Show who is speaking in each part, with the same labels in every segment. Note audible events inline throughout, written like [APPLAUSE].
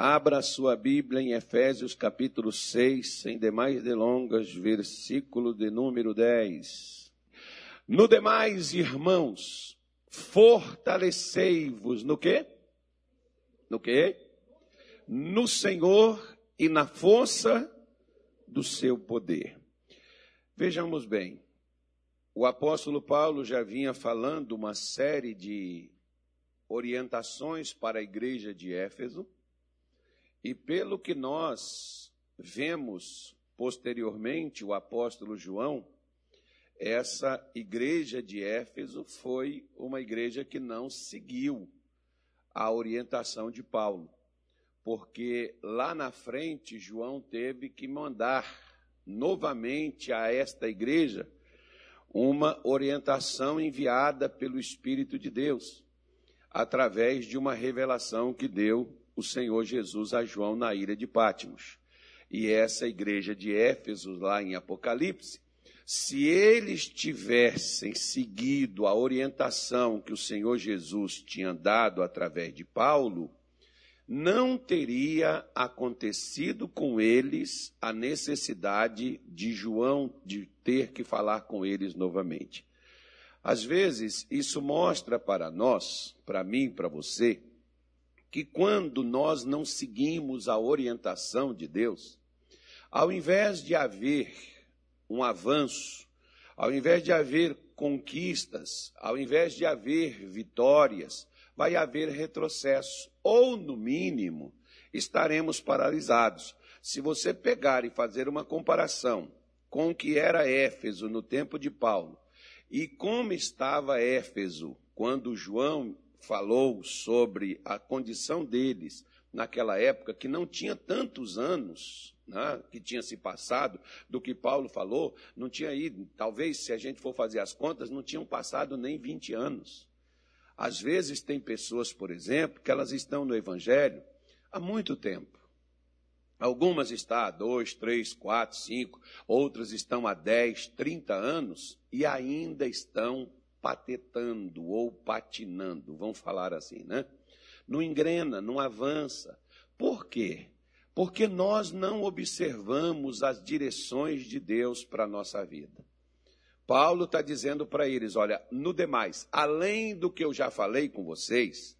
Speaker 1: Abra sua Bíblia em Efésios capítulo 6, sem demais delongas, versículo de número 10. No demais, irmãos, fortalecei-vos no quê? No quê? No Senhor e na força do seu poder. Vejamos bem, o apóstolo Paulo já vinha falando uma série de orientações para a igreja de Éfeso, e pelo que nós vemos posteriormente, o apóstolo João, essa igreja de Éfeso foi uma igreja que não seguiu a orientação de Paulo, porque lá na frente João teve que mandar novamente a esta igreja uma orientação enviada pelo Espírito de Deus, através de uma revelação que deu o Senhor Jesus a João na ilha de Pátimos. E essa igreja de Éfeso, lá em Apocalipse, se eles tivessem seguido a orientação que o Senhor Jesus tinha dado através de Paulo, não teria acontecido com eles a necessidade de João de ter que falar com eles novamente. Às vezes, isso mostra para nós, para mim, para você, que quando nós não seguimos a orientação de Deus, ao invés de haver um avanço, ao invés de haver conquistas, ao invés de haver vitórias, vai haver retrocesso, ou, no mínimo, estaremos paralisados. Se você pegar e fazer uma comparação com o que era Éfeso no tempo de Paulo e como estava Éfeso quando João falou sobre a condição deles naquela época, que não tinha tantos anos né, que tinha se passado do que Paulo falou, não tinha ido, talvez se a gente for fazer as contas, não tinham passado nem 20 anos. Às vezes tem pessoas, por exemplo, que elas estão no Evangelho há muito tempo. Algumas estão há dois, três, quatro, cinco, outras estão há dez, trinta anos e ainda estão patetando ou patinando, vamos falar assim, né? Não engrena, não avança. Por quê? Porque nós não observamos as direções de Deus para a nossa vida. Paulo está dizendo para eles: olha, no demais, além do que eu já falei com vocês,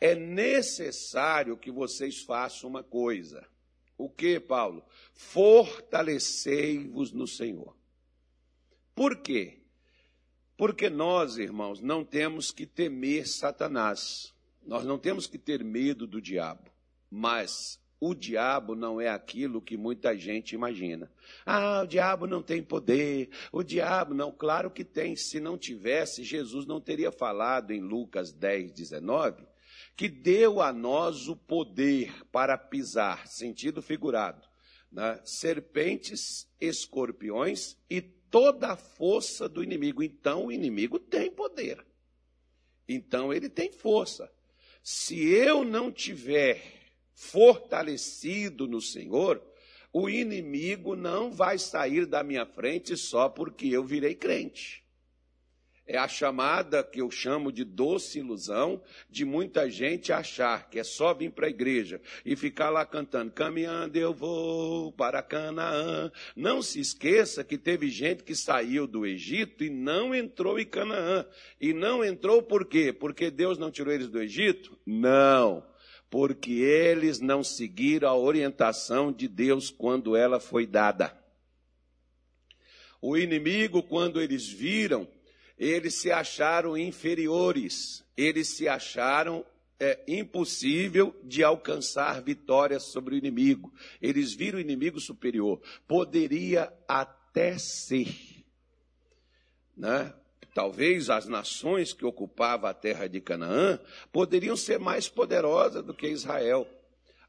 Speaker 1: é necessário que vocês façam uma coisa. O que, Paulo? Fortalecei-vos no Senhor. Por quê? Porque nós, irmãos, não temos que temer Satanás. Nós não temos que ter medo do diabo. Mas o diabo não é aquilo que muita gente imagina. Ah, o diabo não tem poder. O diabo não, claro que tem. Se não tivesse, Jesus não teria falado em Lucas 10, 19, que deu a nós o poder para pisar, sentido figurado, né? serpentes, escorpiões e toda a força do inimigo. Então o inimigo tem poder. Então ele tem força. Se eu não tiver fortalecido no Senhor, o inimigo não vai sair da minha frente só porque eu virei crente é a chamada que eu chamo de doce ilusão de muita gente achar que é só vir para a igreja e ficar lá cantando, caminhando eu vou para Canaã. Não se esqueça que teve gente que saiu do Egito e não entrou em Canaã. E não entrou por quê? Porque Deus não tirou eles do Egito? Não. Porque eles não seguiram a orientação de Deus quando ela foi dada. O inimigo, quando eles viram eles se acharam inferiores, eles se acharam é, impossível de alcançar vitória sobre o inimigo. Eles viram o inimigo superior. Poderia até ser. Né? Talvez as nações que ocupavam a terra de Canaã poderiam ser mais poderosas do que Israel.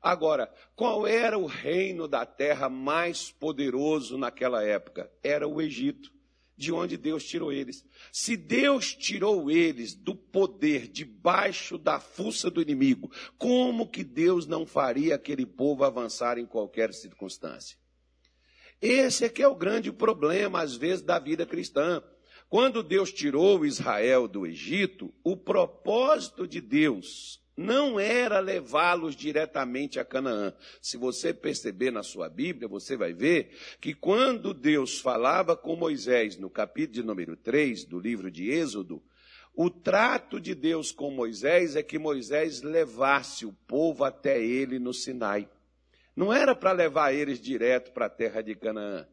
Speaker 1: Agora, qual era o reino da terra mais poderoso naquela época? Era o Egito de onde Deus tirou eles. Se Deus tirou eles do poder debaixo da fuça do inimigo, como que Deus não faria aquele povo avançar em qualquer circunstância? Esse é que é o grande problema, às vezes, da vida cristã. Quando Deus tirou Israel do Egito, o propósito de Deus não era levá-los diretamente a Canaã. Se você perceber na sua Bíblia, você vai ver que quando Deus falava com Moisés, no capítulo de número 3 do livro de Êxodo, o trato de Deus com Moisés é que Moisés levasse o povo até ele no Sinai. Não era para levar eles direto para a terra de Canaã.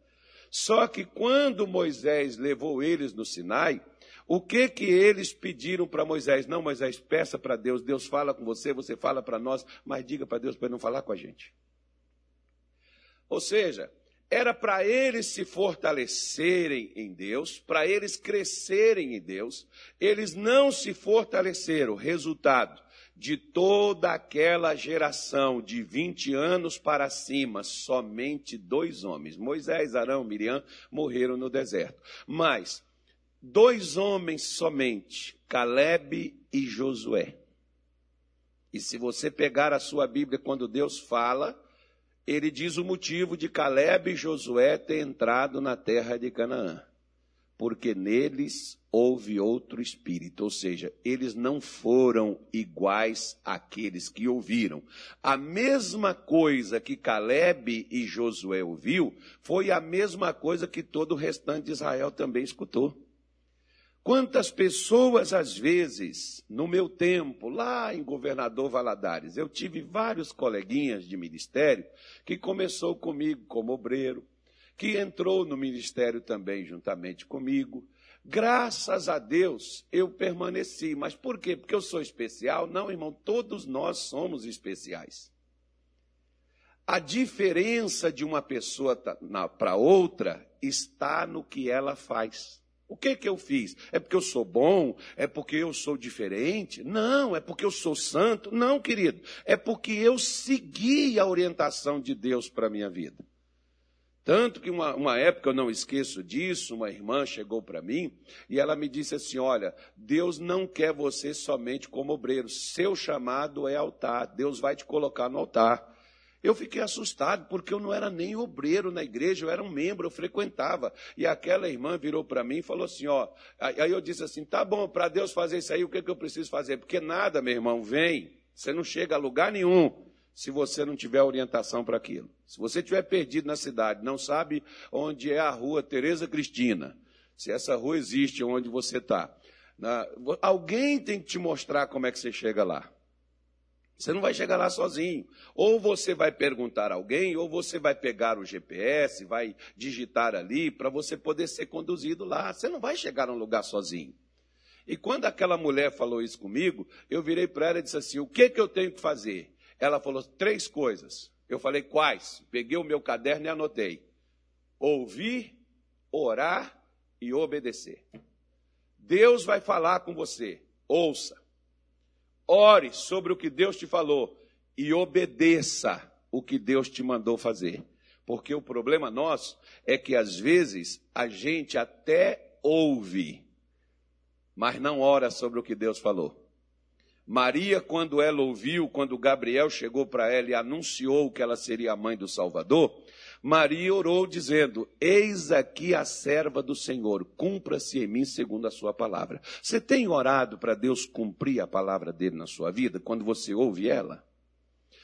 Speaker 1: Só que quando Moisés levou eles no Sinai, o que que eles pediram para Moisés? Não, Moisés, peça para Deus, Deus fala com você, você fala para nós, mas diga para Deus para ele não falar com a gente. Ou seja, era para eles se fortalecerem em Deus, para eles crescerem em Deus, eles não se fortaleceram. Resultado de toda aquela geração de 20 anos para cima, somente dois homens, Moisés, Arão, Miriam, morreram no deserto. Mas dois homens somente, Caleb e Josué. E se você pegar a sua Bíblia quando Deus fala, ele diz o motivo de Caleb e Josué ter entrado na terra de Canaã. Porque neles houve outro espírito, ou seja, eles não foram iguais àqueles que ouviram. A mesma coisa que Caleb e Josué ouviu, foi a mesma coisa que todo o restante de Israel também escutou. Quantas pessoas, às vezes, no meu tempo, lá em Governador Valadares, eu tive vários coleguinhas de ministério que começou comigo como obreiro, que entrou no ministério também juntamente comigo. Graças a Deus eu permaneci. Mas por quê? Porque eu sou especial? Não, irmão, todos nós somos especiais. A diferença de uma pessoa para outra está no que ela faz. O que que eu fiz? É porque eu sou bom? É porque eu sou diferente? Não, é porque eu sou santo? Não, querido. É porque eu segui a orientação de Deus para a minha vida. Tanto que uma, uma época, eu não esqueço disso, uma irmã chegou para mim e ela me disse assim: Olha, Deus não quer você somente como obreiro, seu chamado é altar, Deus vai te colocar no altar. Eu fiquei assustado, porque eu não era nem obreiro na igreja, eu era um membro, eu frequentava. E aquela irmã virou para mim e falou assim: ó. Aí eu disse assim: tá bom, para Deus fazer isso aí, o que, que eu preciso fazer? Porque nada, meu irmão, vem. Você não chega a lugar nenhum se você não tiver orientação para aquilo. Se você estiver perdido na cidade, não sabe onde é a rua Tereza Cristina, se essa rua existe onde você está, alguém tem que te mostrar como é que você chega lá. Você não vai chegar lá sozinho. Ou você vai perguntar a alguém, ou você vai pegar o GPS, vai digitar ali para você poder ser conduzido lá. Você não vai chegar num lugar sozinho. E quando aquela mulher falou isso comigo, eu virei para ela e disse assim: O que, que eu tenho que fazer? Ela falou três coisas. Eu falei: Quais? Peguei o meu caderno e anotei: Ouvir, orar e obedecer. Deus vai falar com você. Ouça. Ore sobre o que Deus te falou e obedeça o que Deus te mandou fazer. Porque o problema nosso é que às vezes a gente até ouve, mas não ora sobre o que Deus falou. Maria, quando ela ouviu, quando Gabriel chegou para ela e anunciou que ela seria a mãe do Salvador, Maria orou dizendo: Eis aqui a serva do Senhor, cumpra-se em mim segundo a sua palavra. Você tem orado para Deus cumprir a palavra dele na sua vida quando você ouve ela?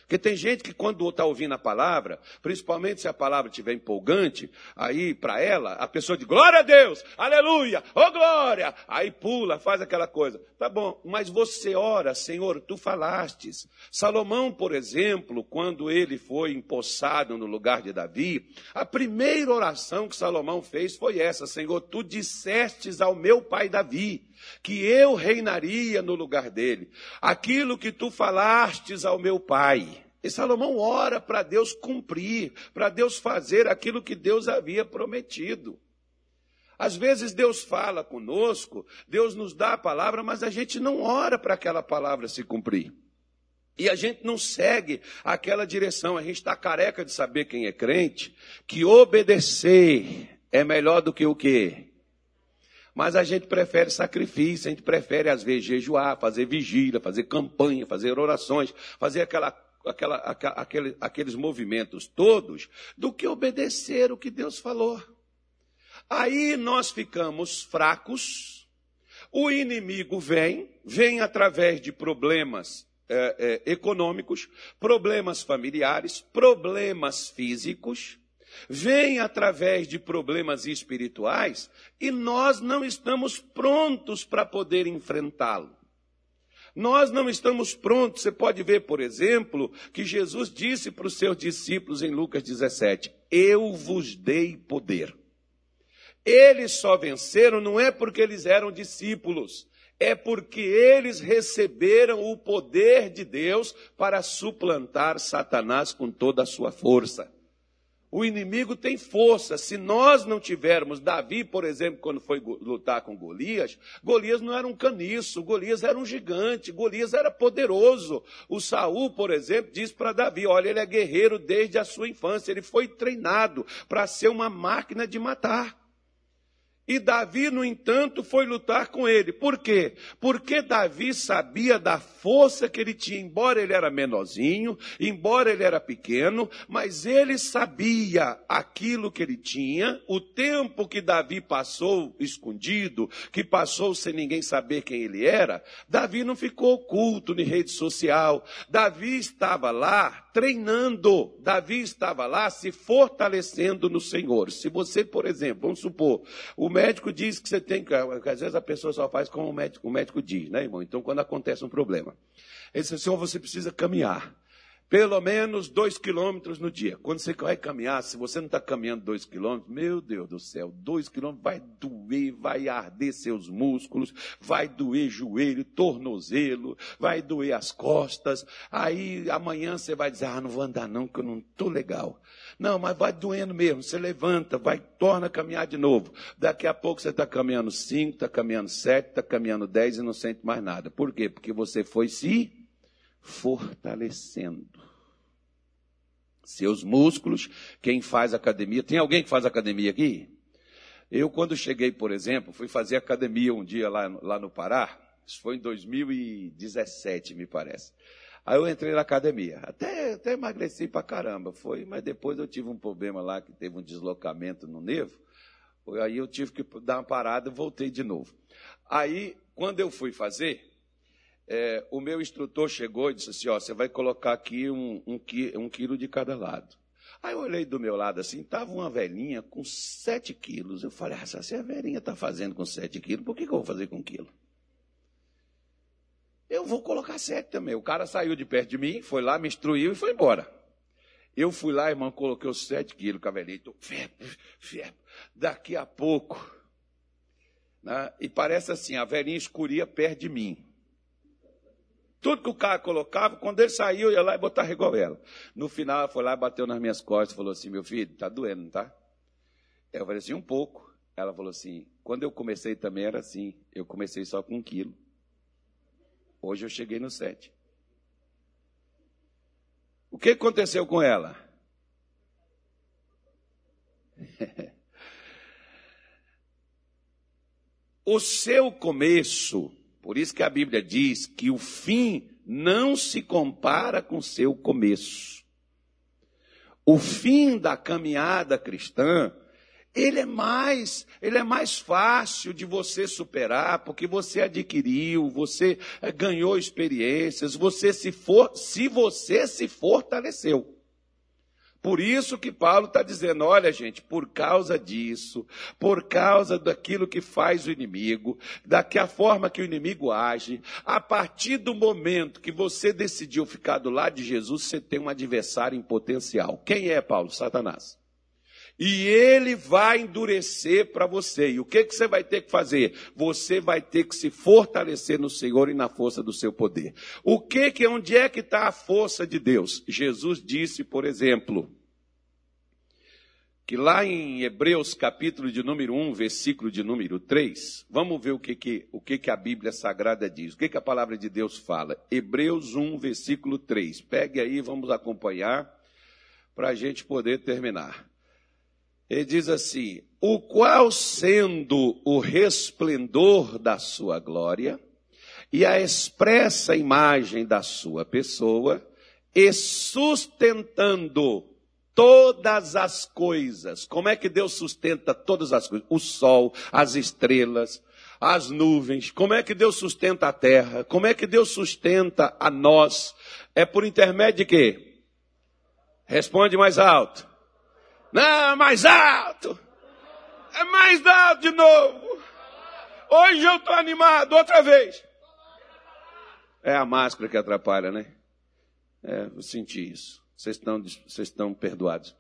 Speaker 1: Porque tem gente que quando está ouvindo a palavra, principalmente se a palavra estiver empolgante, aí para ela, a pessoa diz glória a Deus, aleluia, oh glória, aí pula, faz aquela coisa. Tá bom, mas você ora, Senhor, tu falastes. Salomão, por exemplo, quando ele foi empossado no lugar de Davi, a primeira oração que Salomão fez foi essa: Senhor, tu dissestes ao meu pai Davi que eu reinaria no lugar dele. Aquilo que tu falastes ao meu pai. E Salomão ora para Deus cumprir, para Deus fazer aquilo que Deus havia prometido. Às vezes Deus fala conosco, Deus nos dá a palavra, mas a gente não ora para aquela palavra se cumprir. E a gente não segue aquela direção. A gente está careca de saber quem é crente, que obedecer é melhor do que o quê? Mas a gente prefere sacrifício, a gente prefere, às vezes, jejuar, fazer vigília, fazer campanha, fazer orações, fazer aquela, aquela, aquele, aqueles movimentos todos, do que obedecer o que Deus falou. Aí nós ficamos fracos, o inimigo vem, vem através de problemas é, é, econômicos, problemas familiares, problemas físicos, vêm através de problemas espirituais e nós não estamos prontos para poder enfrentá-lo. Nós não estamos prontos. Você pode ver, por exemplo, que Jesus disse para os seus discípulos em Lucas 17: Eu vos dei poder. Eles só venceram não é porque eles eram discípulos, é porque eles receberam o poder de Deus para suplantar Satanás com toda a sua força. O inimigo tem força. Se nós não tivermos, Davi, por exemplo, quando foi lutar com Golias, Golias não era um caniço, Golias era um gigante, Golias era poderoso. O Saul, por exemplo, diz para Davi: olha, ele é guerreiro desde a sua infância, ele foi treinado para ser uma máquina de matar. E Davi, no entanto, foi lutar com ele. Por quê? Porque Davi sabia da força que ele tinha, embora ele era menorzinho, embora ele era pequeno, mas ele sabia aquilo que ele tinha, o tempo que Davi passou escondido, que passou sem ninguém saber quem ele era. Davi não ficou oculto em rede social. Davi estava lá treinando. Davi estava lá se fortalecendo no Senhor. Se você, por exemplo, vamos supor, o médico diz que você tem que. Às vezes a pessoa só faz como o médico, o médico diz, né, irmão? Então, quando acontece um problema, ele diz: Senhor, você precisa caminhar. Pelo menos dois quilômetros no dia. Quando você vai caminhar, se você não está caminhando dois quilômetros, meu Deus do céu, dois quilômetros vai doer, vai arder seus músculos, vai doer joelho, tornozelo, vai doer as costas. Aí amanhã você vai dizer, ah, não vou andar não, que eu não estou legal. Não, mas vai doendo mesmo. Você levanta, vai, torna a caminhar de novo. Daqui a pouco você está caminhando cinco, está caminhando sete, está caminhando dez e não sente mais nada. Por quê? Porque você foi se fortalecendo. Seus músculos, quem faz academia. Tem alguém que faz academia aqui? Eu, quando cheguei, por exemplo, fui fazer academia um dia lá, lá no Pará. Isso foi em 2017, me parece. Aí eu entrei na academia. Até, até emagreci pra caramba. Foi, mas depois eu tive um problema lá, que teve um deslocamento no nervo. Aí eu tive que dar uma parada e voltei de novo. Aí, quando eu fui fazer, é, o meu instrutor chegou e disse assim: ó, você vai colocar aqui um, um, um quilo de cada lado. Aí eu olhei do meu lado assim, estava uma velhinha com sete quilos. Eu falei, ah, se a velhinha está fazendo com sete quilos, por que, que eu vou fazer com quilo? Eu vou colocar sete também. O cara saiu de perto de mim, foi lá, me instruiu e foi embora. Eu fui lá, irmão, coloquei os sete quilos, cavelito, febre, febre. Daqui a pouco, né, e parece assim, a velhinha escuria perto de mim. Tudo que o cara colocava, quando ele saiu, eu ia lá e botava igual ela. No final, ela foi lá, bateu nas minhas costas e falou assim, meu filho, tá doendo, tá? Eu falei assim, um pouco. Ela falou assim, quando eu comecei também era assim, eu comecei só com um quilo. Hoje eu cheguei no sete. O que aconteceu com ela? [LAUGHS] o seu começo, por isso que a Bíblia diz que o fim não se compara com seu começo. O fim da caminhada cristã ele é mais, ele é mais fácil de você superar, porque você adquiriu, você eh, ganhou experiências, você se for, se você se fortaleceu. Por isso que Paulo está dizendo: olha, gente, por causa disso, por causa daquilo que faz o inimigo, da forma que o inimigo age, a partir do momento que você decidiu ficar do lado de Jesus, você tem um adversário em potencial. Quem é Paulo? Satanás. E ele vai endurecer para você. E o que, que você vai ter que fazer? Você vai ter que se fortalecer no Senhor e na força do seu poder. O que que, onde é que está a força de Deus? Jesus disse, por exemplo, que lá em Hebreus capítulo de número 1, versículo de número 3, vamos ver o que, que, o que, que a Bíblia Sagrada diz, o que, que a palavra de Deus fala. Hebreus 1, versículo 3. Pegue aí, vamos acompanhar, para a gente poder terminar. Ele diz assim: o qual sendo o resplendor da sua glória e a expressa imagem da sua pessoa, e sustentando todas as coisas. Como é que Deus sustenta todas as coisas? O sol, as estrelas, as nuvens, como é que Deus sustenta a terra, como é que Deus sustenta a nós. É por intermédio de quê? Responde mais alto. Não, mais alto. É mais alto de novo. Hoje eu estou animado, outra vez. É a máscara que atrapalha, né? É, eu senti isso. Vocês estão, vocês estão perdoados.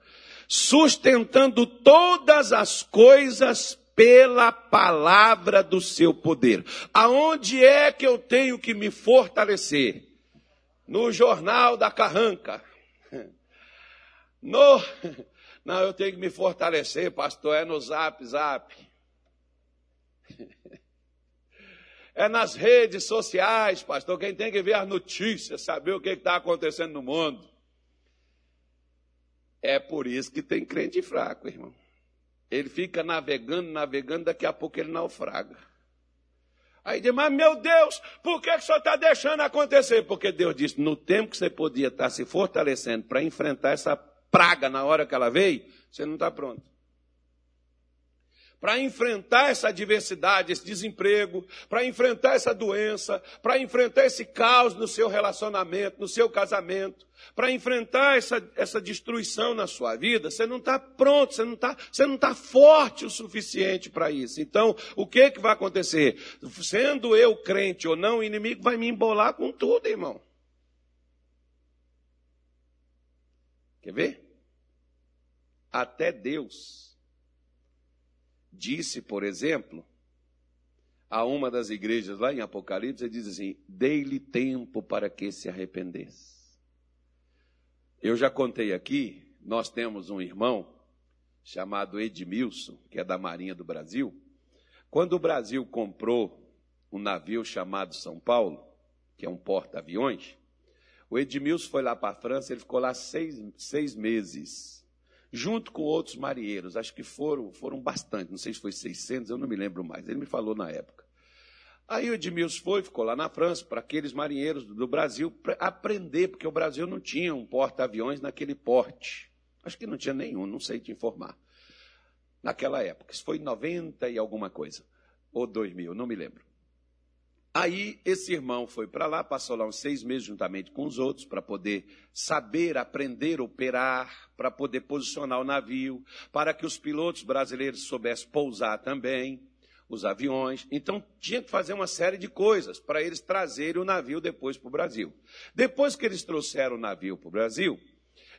Speaker 1: Sustentando todas as coisas pela palavra do seu poder. Aonde é que eu tenho que me fortalecer? No jornal da carranca. No, não, eu tenho que me fortalecer, pastor, é no zap, zap. [LAUGHS] É nas redes sociais, pastor. Quem tem que ver as notícias, saber o que está acontecendo no mundo. É por isso que tem crente fraco, irmão. Ele fica navegando, navegando, daqui a pouco ele naufraga. Aí diz, mas meu Deus, por que, que o senhor está deixando acontecer? Porque Deus disse, no tempo que você podia estar se fortalecendo para enfrentar essa praga na hora que ela veio, você não está pronto para enfrentar essa adversidade, esse desemprego, para enfrentar essa doença, para enfrentar esse caos no seu relacionamento, no seu casamento, para enfrentar essa, essa destruição na sua vida, você não está pronto, você não está você não tá forte o suficiente para isso. Então, o que, que vai acontecer? Sendo eu crente ou não, o inimigo vai me embolar com tudo, irmão. Quer ver? Até Deus disse, por exemplo, a uma das igrejas lá em Apocalipse, ele diz assim: dei-lhe tempo para que se arrependesse. Eu já contei aqui, nós temos um irmão chamado Edmilson, que é da Marinha do Brasil. Quando o Brasil comprou um navio chamado São Paulo, que é um porta-aviões, o Edmilson foi lá para a França, ele ficou lá seis, seis meses junto com outros marinheiros. Acho que foram, foram bastante, não sei se foi 600, eu não me lembro mais. Ele me falou na época. Aí o Edmilson foi, ficou lá na França, para aqueles marinheiros do Brasil aprender, porque o Brasil não tinha um porta-aviões naquele porte. Acho que não tinha nenhum, não sei te informar. Naquela época, isso foi em 90 e alguma coisa, ou 2000, não me lembro. Aí esse irmão foi para lá, passou lá uns seis meses juntamente com os outros para poder saber, aprender operar, para poder posicionar o navio, para que os pilotos brasileiros soubessem pousar também os aviões. Então tinha que fazer uma série de coisas para eles trazerem o navio depois para o Brasil. Depois que eles trouxeram o navio para o Brasil,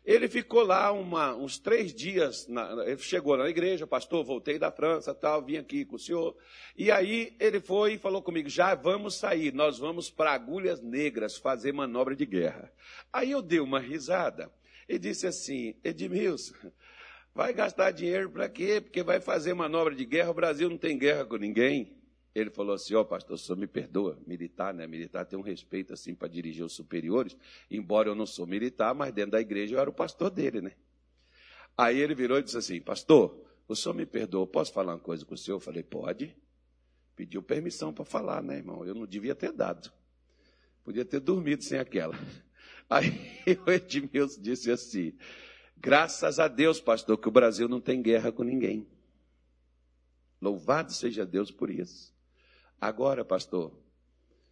Speaker 1: ele ficou lá uma, uns três dias, na, ele chegou na igreja, pastor, voltei da França, tal, vim aqui com o senhor. E aí ele foi e falou comigo, já vamos sair, nós vamos para Agulhas Negras fazer manobra de guerra. Aí eu dei uma risada e disse assim, Edmilson, vai gastar dinheiro para quê? Porque vai fazer manobra de guerra, o Brasil não tem guerra com ninguém. Ele falou assim: Ó, oh, pastor, o senhor me perdoa, militar, né? Militar tem um respeito assim para dirigir os superiores, embora eu não sou militar, mas dentro da igreja eu era o pastor dele, né? Aí ele virou e disse assim: Pastor, o senhor me perdoa, posso falar uma coisa com o senhor? Eu falei: Pode. Pediu permissão para falar, né, irmão? Eu não devia ter dado. Podia ter dormido sem aquela. [LAUGHS] Aí o Edmilson disse assim: Graças a Deus, pastor, que o Brasil não tem guerra com ninguém. Louvado seja Deus por isso. Agora, pastor,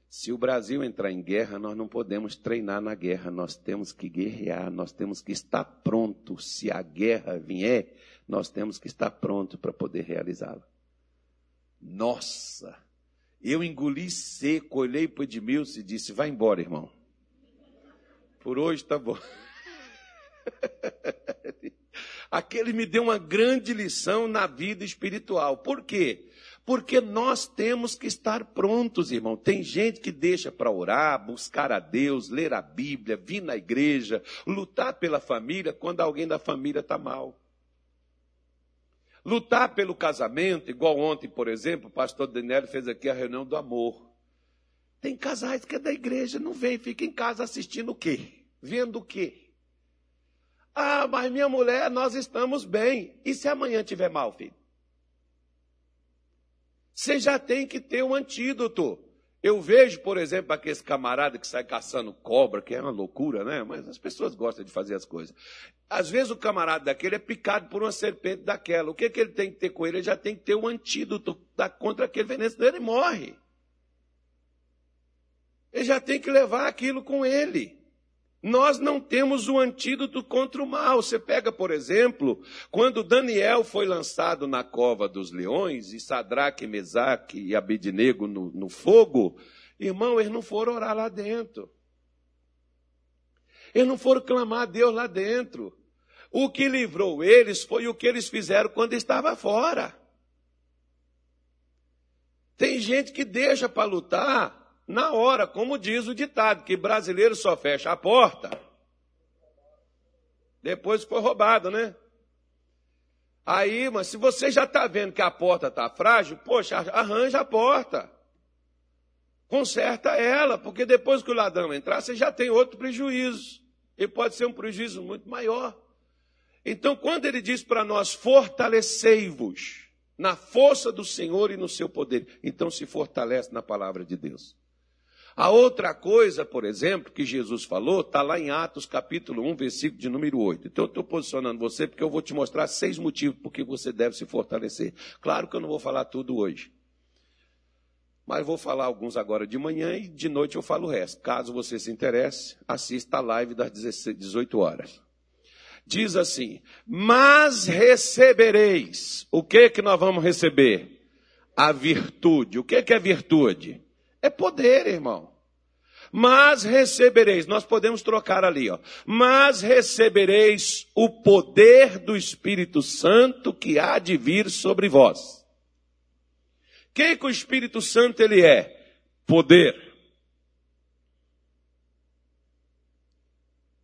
Speaker 1: se o Brasil entrar em guerra, nós não podemos treinar na guerra, nós temos que guerrear, nós temos que estar pronto. Se a guerra vier, nós temos que estar pronto para poder realizá-la. Nossa! Eu engoli seco, olhei para o Edmilson e disse: vai embora, irmão. Por hoje está bom. [LAUGHS] Aquele me deu uma grande lição na vida espiritual. Por quê? Porque nós temos que estar prontos, irmão. Tem gente que deixa para orar, buscar a Deus, ler a Bíblia, vir na igreja, lutar pela família quando alguém da família está mal. Lutar pelo casamento, igual ontem, por exemplo, o pastor Daniel fez aqui a reunião do amor. Tem casais que é da igreja, não vem, fica em casa assistindo o quê? Vendo o quê? Ah, mas minha mulher, nós estamos bem. E se amanhã tiver mal, filho? Você já tem que ter um antídoto. Eu vejo, por exemplo, aquele camarada que sai caçando cobra, que é uma loucura, né? Mas as pessoas gostam de fazer as coisas. Às vezes o camarada daquele é picado por uma serpente daquela. O que, que ele tem que ter com ele? Ele já tem que ter um antídoto contra aquele veneno, senão ele morre. Ele já tem que levar aquilo com ele. Nós não temos o antídoto contra o mal. Você pega, por exemplo, quando Daniel foi lançado na cova dos leões, e Sadraque, Mesaque e Abednego no, no fogo, irmão, eles não foram orar lá dentro. Eles não foram clamar a Deus lá dentro. O que livrou eles foi o que eles fizeram quando estava fora. Tem gente que deixa para lutar na hora, como diz o ditado, que brasileiro só fecha a porta depois foi roubado, né? Aí, mas se você já está vendo que a porta está frágil, poxa, arranja a porta. Conserta ela, porque depois que o ladrão entrar, você já tem outro prejuízo. E pode ser um prejuízo muito maior. Então, quando ele diz para nós, fortalecei-vos na força do Senhor e no seu poder, então se fortalece na palavra de Deus. A outra coisa, por exemplo, que Jesus falou, está lá em Atos capítulo 1, versículo de número 8. Então eu estou posicionando você porque eu vou te mostrar seis motivos por que você deve se fortalecer. Claro que eu não vou falar tudo hoje. Mas vou falar alguns agora de manhã e de noite eu falo o resto. Caso você se interesse, assista a live das 18 horas. Diz assim: Mas recebereis. O que que nós vamos receber? A virtude. O que que é virtude? É poder, irmão. Mas recebereis, nós podemos trocar ali, ó. Mas recebereis o poder do Espírito Santo que há de vir sobre vós. O que, que o Espírito Santo ele é? Poder.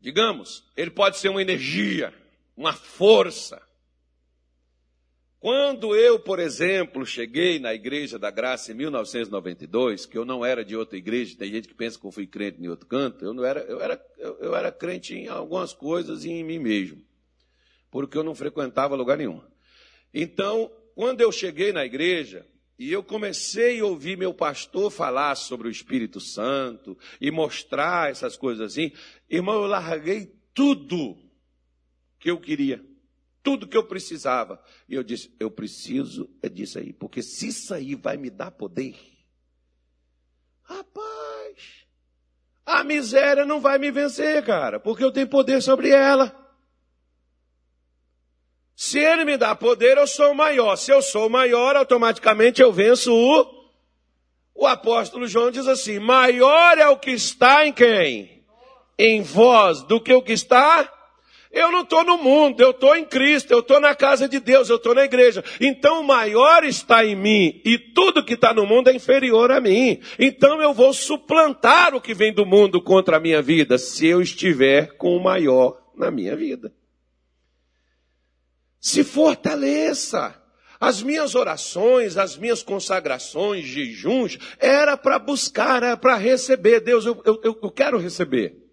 Speaker 1: Digamos, ele pode ser uma energia, uma força, quando eu, por exemplo, cheguei na Igreja da Graça em 1992, que eu não era de outra igreja, tem gente que pensa que eu fui crente em outro canto, eu não era, eu era, eu, era crente em algumas coisas e em mim mesmo, porque eu não frequentava lugar nenhum. Então, quando eu cheguei na igreja, e eu comecei a ouvir meu pastor falar sobre o Espírito Santo e mostrar essas coisas assim, irmão, eu larguei tudo que eu queria tudo que eu precisava. E eu disse: eu preciso é disso aí, porque se isso aí vai me dar poder, rapaz, a miséria não vai me vencer, cara, porque eu tenho poder sobre ela. Se ele me dá poder, eu sou maior. Se eu sou maior, automaticamente eu venço o. O apóstolo João diz assim: maior é o que está em quem? Em vós, do que o que está eu não estou no mundo, eu estou em Cristo, eu estou na casa de Deus, eu estou na igreja. Então o maior está em mim e tudo que está no mundo é inferior a mim. Então eu vou suplantar o que vem do mundo contra a minha vida, se eu estiver com o maior na minha vida. Se fortaleça. As minhas orações, as minhas consagrações, jejuns, era para buscar, era para receber. Deus, eu, eu, eu quero receber.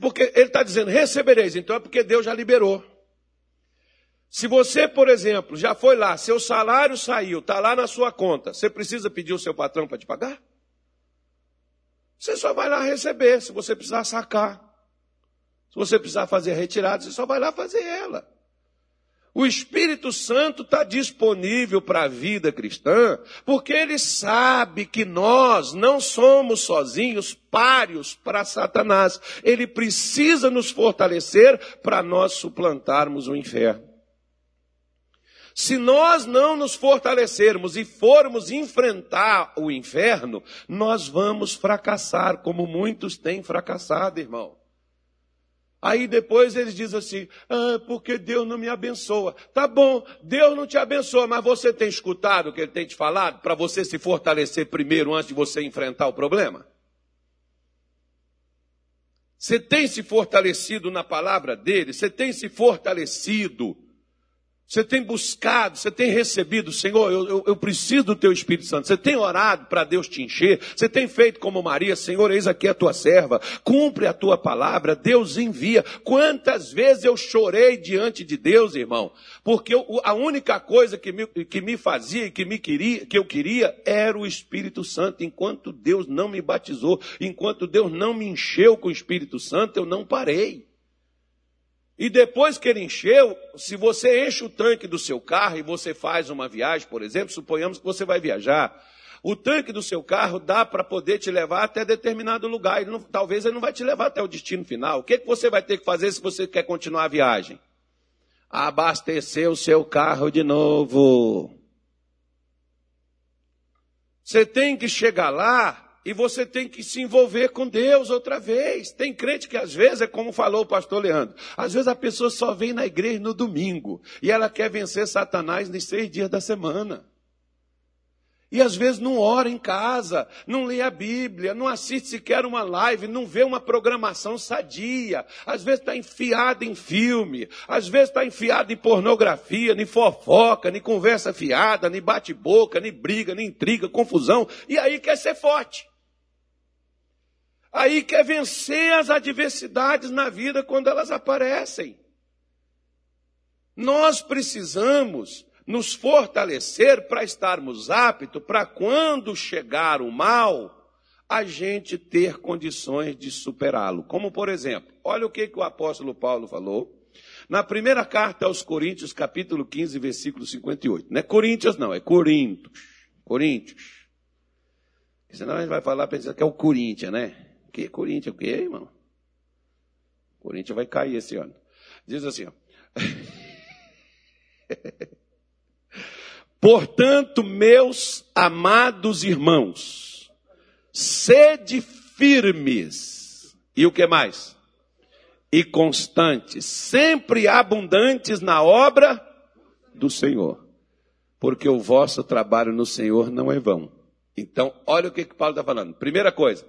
Speaker 1: Porque ele está dizendo, recebereis, então é porque Deus já liberou. Se você, por exemplo, já foi lá, seu salário saiu, está lá na sua conta, você precisa pedir o seu patrão para te pagar? Você só vai lá receber, se você precisar sacar. Se você precisar fazer a retirada, você só vai lá fazer ela. O Espírito Santo está disponível para a vida cristã, porque ele sabe que nós não somos sozinhos páreos para Satanás. Ele precisa nos fortalecer para nós suplantarmos o inferno. Se nós não nos fortalecermos e formos enfrentar o inferno, nós vamos fracassar, como muitos têm fracassado, irmão. Aí depois eles dizem assim: ah, porque Deus não me abençoa. Tá bom, Deus não te abençoa, mas você tem escutado o que ele tem te falado para você se fortalecer primeiro antes de você enfrentar o problema? Você tem se fortalecido na palavra dele? Você tem se fortalecido Você tem buscado, você tem recebido, Senhor, eu, eu, eu, preciso do teu Espírito Santo. Você tem orado para Deus te encher. Você tem feito como Maria, Senhor, eis aqui a tua serva. Cumpre a tua palavra, Deus envia. Quantas vezes eu chorei diante de Deus, irmão? Porque eu, a única coisa que me, que me fazia e que, me queria, que eu queria era o Espírito Santo. Enquanto Deus não me batizou, enquanto Deus não me encheu com o Espírito Santo, eu não parei. E depois que ele encheu, se você enche o tanque do seu carro e você faz uma viagem, por exemplo, suponhamos que você vai viajar, o tanque do seu carro dá para poder te levar até determinado lugar. Ele não, talvez ele não vai te levar até o destino final. O que, que você vai ter que fazer se você quer continuar a viagem? Abastecer o seu carro de novo. Você tem que chegar lá e você tem que se envolver com Deus outra vez. Tem crente que às vezes é como falou o pastor Leandro. Às vezes a pessoa só vem na igreja no domingo e ela quer vencer Satanás nos seis dias da semana. E às vezes não ora em casa, não lê a Bíblia, não assiste sequer uma live, não vê uma programação sadia. Às vezes está enfiado em filme, às vezes está enfiado em pornografia, nem fofoca, nem conversa fiada, nem bate-boca, nem briga, nem intriga, confusão. E aí quer ser forte. Aí quer vencer as adversidades na vida quando elas aparecem. Nós precisamos nos fortalecer para estarmos aptos para quando chegar o mal, a gente ter condições de superá-lo. Como por exemplo, olha o que, que o apóstolo Paulo falou na primeira carta aos Coríntios, capítulo 15, versículo 58. Não é Coríntios, não, é Corintos. Coríntios. Senão a gente vai falar pensando que é o Corinthians, né? Que Corinthians, o que, irmão? Corinthians vai cair esse ano. Diz assim, ó. [LAUGHS] Portanto, meus amados irmãos, sede firmes. E o que mais? E constantes, sempre abundantes na obra do Senhor. Porque o vosso trabalho no Senhor não é vão. Então, olha o que, que Paulo está falando. Primeira coisa,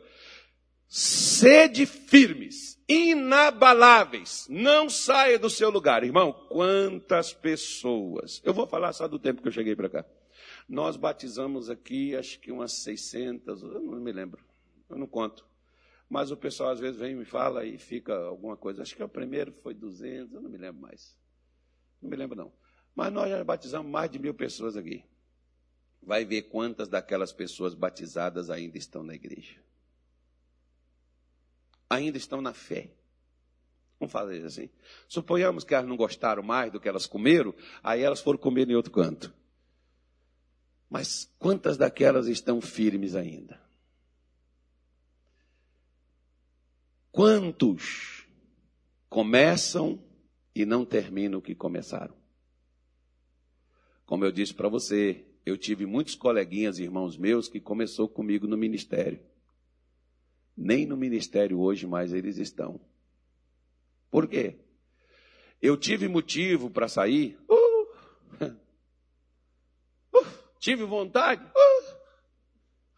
Speaker 1: Sede firmes, inabaláveis, não saia do seu lugar. Irmão, quantas pessoas. Eu vou falar só do tempo que eu cheguei para cá. Nós batizamos aqui, acho que umas 600, eu não me lembro, eu não conto. Mas o pessoal às vezes vem e me fala e fica alguma coisa. Acho que o primeiro foi 200, eu não me lembro mais. Não me lembro não. Mas nós já batizamos mais de mil pessoas aqui. Vai ver quantas daquelas pessoas batizadas ainda estão na igreja ainda estão na fé. Vamos fazer assim. Suponhamos que elas não gostaram mais do que elas comeram, aí elas foram comer em outro canto. Mas quantas daquelas estão firmes ainda? Quantos começam e não terminam o que começaram? Como eu disse para você, eu tive muitos coleguinhas, irmãos meus, que começou comigo no ministério. Nem no ministério hoje mais eles estão. Por quê? Eu tive motivo para sair. Uh, uh, tive vontade. Uh,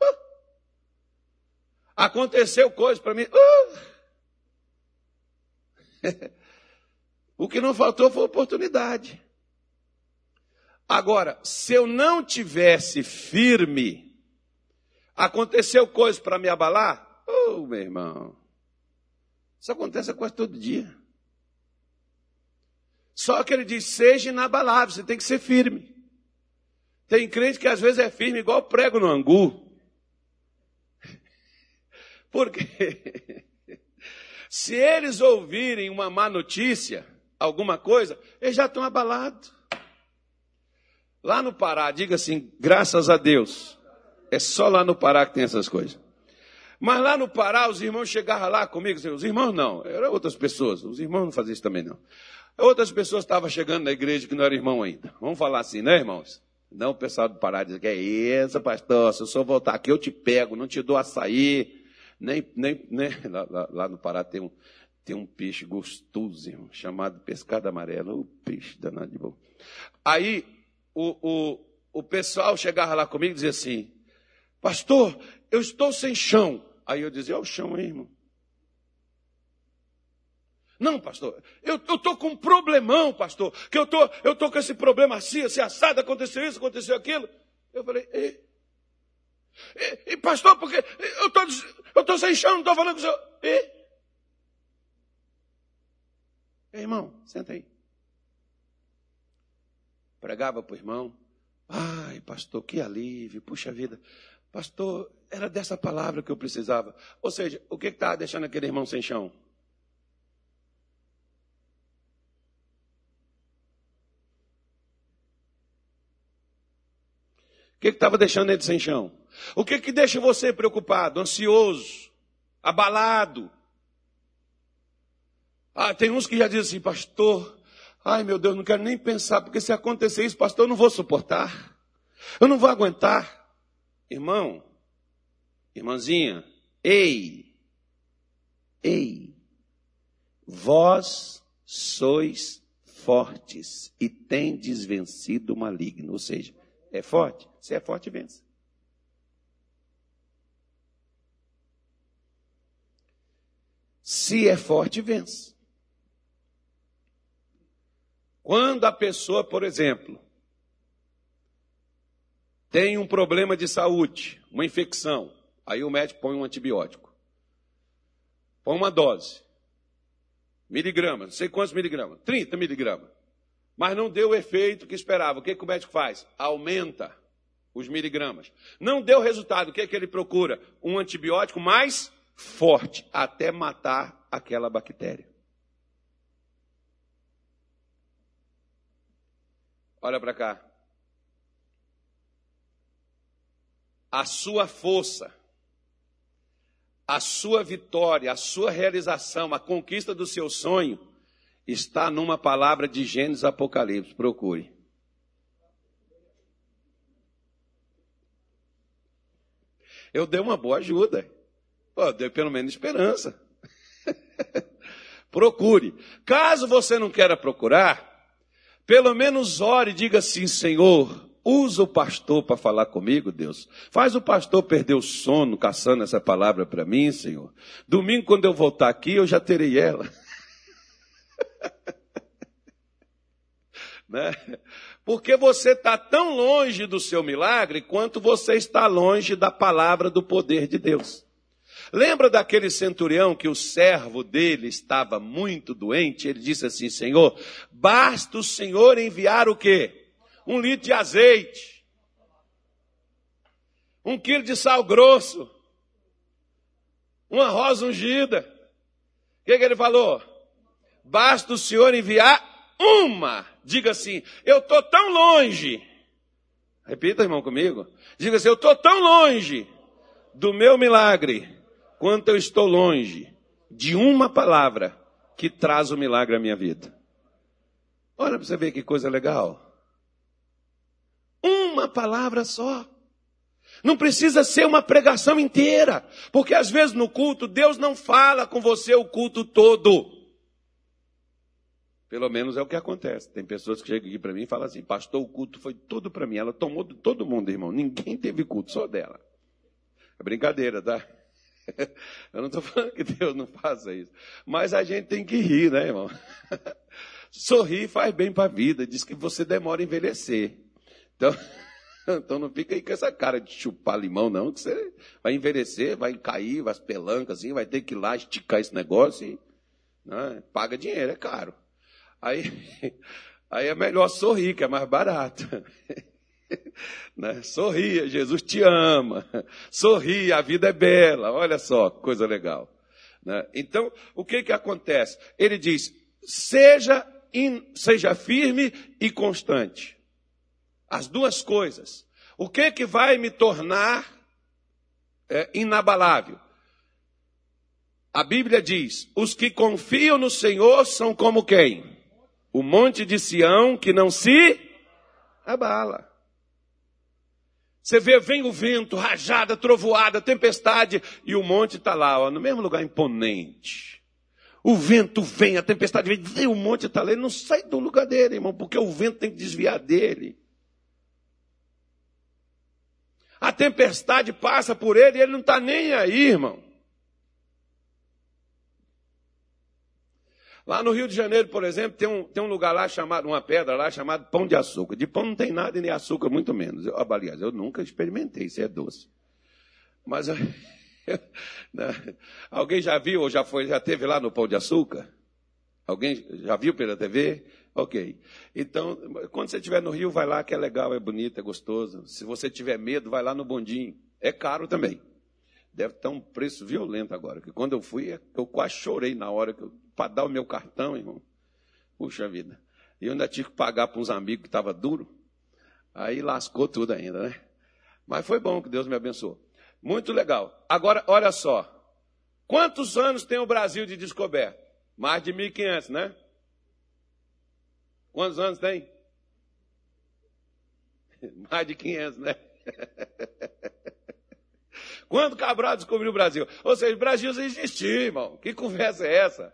Speaker 1: uh. Aconteceu coisa para mim. Uh. [LAUGHS] o que não faltou foi oportunidade. Agora, se eu não tivesse firme, aconteceu coisa para me abalar? Oh, meu irmão. Isso acontece quase todo dia. Só que ele diz: seja inabalável, você tem que ser firme. Tem crente que às vezes é firme igual prego no angu. [LAUGHS] Porque [LAUGHS] se eles ouvirem uma má notícia, alguma coisa, eles já estão abalados. Lá no Pará, diga assim, graças a Deus. É só lá no Pará que tem essas coisas. Mas lá no Pará, os irmãos chegavam lá comigo, os irmãos não, eram outras pessoas, os irmãos não faziam isso também não. Outras pessoas estavam chegando na igreja que não era irmão ainda. Vamos falar assim, né, irmãos? Não o pessoal do Pará diz que é isso, pastor, se eu só voltar aqui eu te pego, não te dou açaí. Nem, nem, nem, [LAUGHS] lá, lá, lá no Pará tem um, tem um peixe gostoso, irmão, chamado pescado amarelo. O peixe danado de bom. Aí o, o, o pessoal chegava lá comigo e dizia assim, pastor, eu estou sem chão. Aí eu dizia, olha o chão aí, irmão. Não, pastor, eu estou com um problemão, pastor, que eu tô, estou tô com esse problema assim, assim, assado, aconteceu isso, aconteceu aquilo. Eu falei, e, e, e pastor, porque eu tô, estou sem chão, não estou falando com o senhor. E? Ei, irmão, senta aí. Pregava para o irmão. Ai, pastor, que alívio, puxa vida. Pastor, era dessa palavra que eu precisava. Ou seja, o que estava deixando aquele irmão sem chão? O que estava deixando ele sem chão? O que, que deixa você preocupado, ansioso, abalado? Ah, tem uns que já dizem assim, pastor, ai meu Deus, não quero nem pensar, porque se acontecer isso, pastor, eu não vou suportar. Eu não vou aguentar. Irmão, irmãzinha, ei, ei, vós sois fortes e tendes vencido o maligno. Ou seja, é forte? Se é forte, vence. Se é forte, vence. Quando a pessoa, por exemplo, tem um problema de saúde, uma infecção, aí o médico põe um antibiótico. Põe uma dose. Miligramas, não sei quantos miligramas, 30 miligramas. Mas não deu o efeito que esperava. O que, que o médico faz? Aumenta os miligramas. Não deu resultado. O que, que ele procura? Um antibiótico mais forte, até matar aquela bactéria. Olha para cá. A sua força, a sua vitória, a sua realização, a conquista do seu sonho está numa palavra de Gênesis Apocalipse. Procure. Eu dei uma boa ajuda. Pô, dei pelo menos esperança. [LAUGHS] Procure. Caso você não queira procurar, pelo menos ore e diga assim: Senhor, usa o pastor para falar comigo, Deus. Faz o pastor perder o sono caçando essa palavra para mim, Senhor. Domingo, quando eu voltar aqui, eu já terei ela. [LAUGHS] né? Porque você está tão longe do seu milagre quanto você está longe da palavra do poder de Deus. Lembra daquele centurião que o servo dele estava muito doente? Ele disse assim: Senhor, basta o Senhor enviar o quê? Um litro de azeite, um quilo de sal grosso, uma rosa ungida. O que, que ele falou? Basta o Senhor enviar uma. Diga assim: Eu estou tão longe. Repita, irmão, comigo. Diga assim: Eu estou tão longe do meu milagre quanto eu estou longe de uma palavra que traz o milagre à minha vida. Olha para você ver que coisa legal. Palavra só. Não precisa ser uma pregação inteira, porque às vezes no culto Deus não fala com você o culto todo. Pelo menos é o que acontece. Tem pessoas que chegam aqui para mim e falam assim: Pastor, o culto foi tudo para mim. Ela tomou de todo mundo, irmão. Ninguém teve culto, só dela. É brincadeira, tá? [LAUGHS] Eu não estou falando que Deus não faça isso. Mas a gente tem que rir, né, irmão? [LAUGHS] Sorrir faz bem para a vida. Diz que você demora a envelhecer. Então, [LAUGHS] [LAUGHS] então não fica aí com essa cara de chupar limão, não, que você vai envelhecer, vai cair, vai as pelancas, assim, vai ter que ir lá esticar esse negócio e né, paga dinheiro, é caro. Aí, [LAUGHS] aí é melhor sorrir, que é mais barato. [LAUGHS] né? Sorria, Jesus te ama. Sorria, a vida é bela. Olha só, coisa legal. Né? Então, o que que acontece? Ele diz: seja, in, seja firme e constante. As duas coisas. O que que vai me tornar é, inabalável? A Bíblia diz: os que confiam no Senhor são como quem? O monte de Sião que não se abala. Você vê, vem o vento, rajada, trovoada, tempestade, e o monte está lá, ó, no mesmo lugar imponente. O vento vem, a tempestade vem, vem o monte está lá, ele não sai do lugar dele, irmão, porque o vento tem que desviar dele. A tempestade passa por ele e ele não está nem aí, irmão. Lá no Rio de Janeiro, por exemplo, tem um, tem um lugar lá chamado, uma pedra lá chamada Pão de Açúcar. De pão não tem nada e nem açúcar, muito menos. Eu, aliás, eu nunca experimentei, isso é doce. Mas [LAUGHS] né, alguém já viu ou já foi, já teve lá no Pão de Açúcar? Alguém já viu pela TV? Ok. Então, quando você estiver no Rio, vai lá que é legal, é bonito, é gostoso. Se você tiver medo, vai lá no bondinho. É caro também. Deve estar um preço violento agora. Que quando eu fui, eu quase chorei na hora para dar o meu cartão, irmão. Puxa vida. E eu ainda tive que pagar para uns amigos que estava duro. Aí lascou tudo ainda, né? Mas foi bom que Deus me abençoou. Muito legal. Agora, olha só. Quantos anos tem o Brasil de descoberta? Mais de 1.500, né? Quantos anos tem? [LAUGHS] Mais de 500, né? [LAUGHS] Quando Cabral descobriu o Brasil? Ou seja, o Brasil já existia, irmão. Que conversa é essa?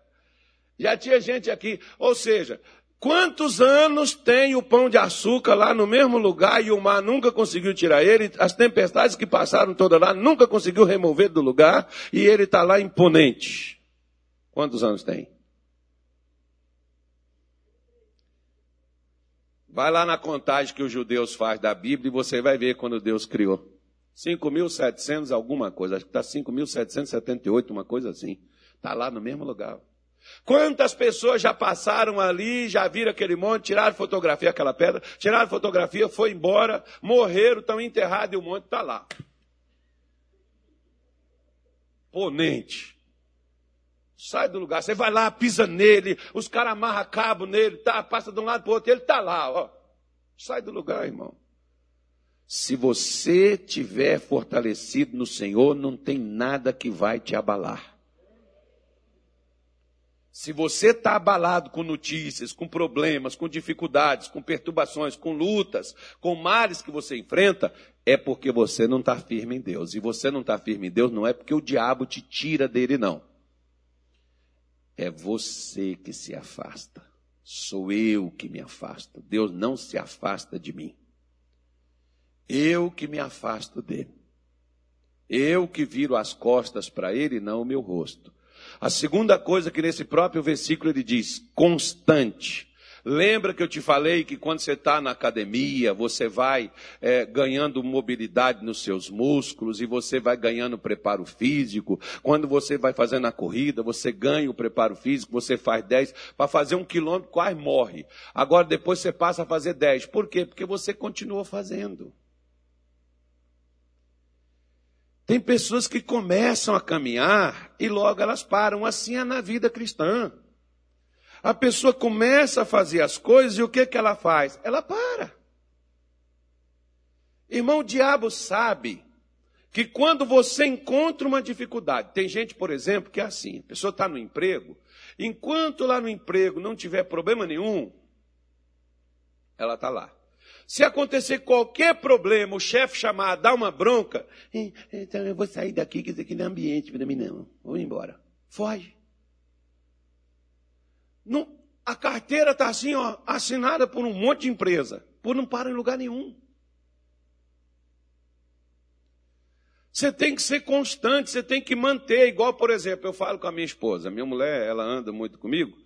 Speaker 1: Já tinha gente aqui. Ou seja, quantos anos tem o pão de açúcar lá no mesmo lugar e o mar nunca conseguiu tirar ele? As tempestades que passaram toda lá nunca conseguiu remover do lugar e ele está lá imponente. Quantos anos tem? Vai lá na contagem que os judeus fazem da Bíblia e você vai ver quando Deus criou. 5.700 alguma coisa, acho que está 5.778, uma coisa assim. Está lá no mesmo lugar. Quantas pessoas já passaram ali, já viram aquele monte, tiraram fotografia, aquela pedra, tiraram fotografia, foi embora, morreram, estão enterrados e o monte está lá. Ponente. Sai do lugar, você vai lá, pisa nele, os caras amarram cabo nele, tá, passa de um lado para o outro, ele está lá, ó. Sai do lugar, irmão. Se você tiver fortalecido no Senhor, não tem nada que vai te abalar. Se você está abalado com notícias, com problemas, com dificuldades, com perturbações, com lutas, com males que você enfrenta, é porque você não está firme em Deus. E você não está firme em Deus não é porque o diabo te tira dele, não. É você que se afasta. Sou eu que me afasto. Deus não se afasta de mim. Eu que me afasto dele. Eu que viro as costas para ele, não o meu rosto. A segunda coisa que nesse próprio versículo ele diz: constante. Lembra que eu te falei que quando você está na academia, você vai é, ganhando mobilidade nos seus músculos e você vai ganhando preparo físico. Quando você vai fazendo a corrida, você ganha o preparo físico, você faz 10. Para fazer um quilômetro, quase morre. Agora depois você passa a fazer 10. Por quê? Porque você continua fazendo. Tem pessoas que começam a caminhar e logo elas param. Assim é na vida cristã. A pessoa começa a fazer as coisas e o que, que ela faz? Ela para. Irmão, o diabo sabe que quando você encontra uma dificuldade, tem gente, por exemplo, que é assim: a pessoa está no emprego, enquanto lá no emprego não tiver problema nenhum, ela está lá. Se acontecer qualquer problema, o chefe chamar, dar uma bronca, então eu vou sair daqui, que isso aqui não é ambiente para mim, não. Vou embora. Foge. Não, a carteira está assim, ó, assinada por um monte de empresa, por não para em lugar nenhum. Você tem que ser constante, você tem que manter, igual, por exemplo, eu falo com a minha esposa, minha mulher, ela anda muito comigo,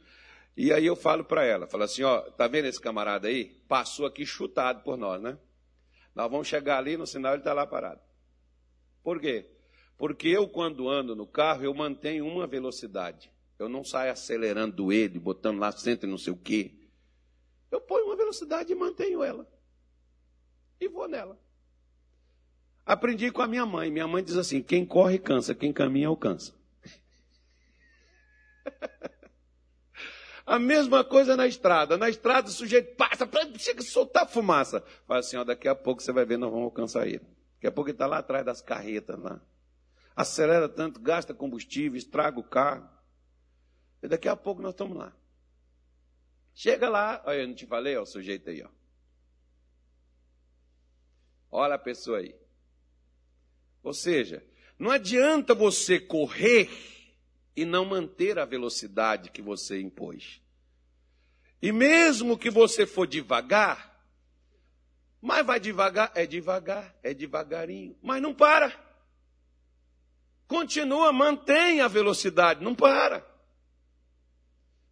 Speaker 1: e aí eu falo para ela, falo assim, ó, tá vendo esse camarada aí? Passou aqui chutado por nós, né? Nós vamos chegar ali, no sinal ele está lá parado. Por quê? Porque eu, quando ando no carro, eu mantenho uma velocidade. Eu não saio acelerando ele, botando lá sempre não sei o quê. Eu ponho uma velocidade e mantenho ela. E vou nela. Aprendi com a minha mãe. Minha mãe diz assim: quem corre cansa, quem caminha alcança. [LAUGHS] A mesma coisa na estrada. Na estrada o sujeito passa, chega a soltar fumaça. Fala assim, ó, daqui a pouco você vai ver, nós vamos alcançar ele. Daqui a pouco ele está lá atrás das carretas lá. Acelera tanto, gasta combustível, estraga o carro. E daqui a pouco nós estamos lá. Chega lá, olha, eu não te falei, o sujeito aí, ó. Olha a pessoa aí. Ou seja, não adianta você correr e não manter a velocidade que você impôs. E mesmo que você for devagar, mas vai devagar, é devagar, é devagarinho, mas não para. Continua, mantém a velocidade, não para.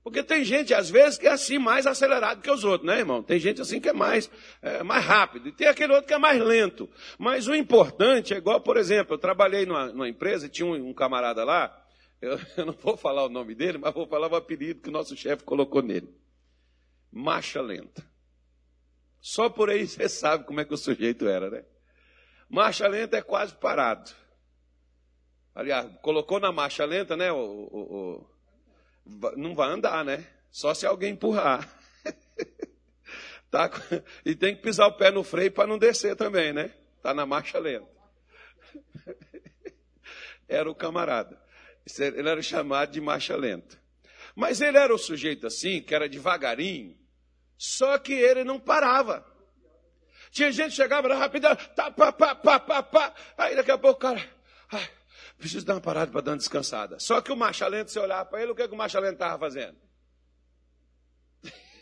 Speaker 1: Porque tem gente, às vezes, que é assim mais acelerado que os outros, né, irmão? Tem gente assim que é mais, é, mais rápido. E tem aquele outro que é mais lento. Mas o importante é igual, por exemplo, eu trabalhei numa, numa empresa tinha um, um camarada lá, eu, [LAUGHS] eu, não vou falar o nome dele, mas vou falar o apelido que o nosso chefe colocou nele. Marcha lenta. Só por aí [LAUGHS] você sabe como é que o sujeito era, né? Marcha lenta é quase parado. Aliás, colocou na marcha lenta, né? O, o, o não vai andar, né? Só se alguém empurrar. [LAUGHS] tá? E tem que pisar o pé no freio para não descer também, né? Tá na marcha lenta. [LAUGHS] Era o camarada. Ele era chamado de marcha lenta. Mas ele era o sujeito assim, que era devagarinho, só que ele não parava. Tinha gente que chegava era rapidão, tá, pá, pá, pá, pá, pá. Aí daqui a pouco o cara, ai, preciso dar uma parada para dar uma descansada. Só que o marcha lento, você olhava para ele, o que, que o marcha lento estava fazendo? [LAUGHS]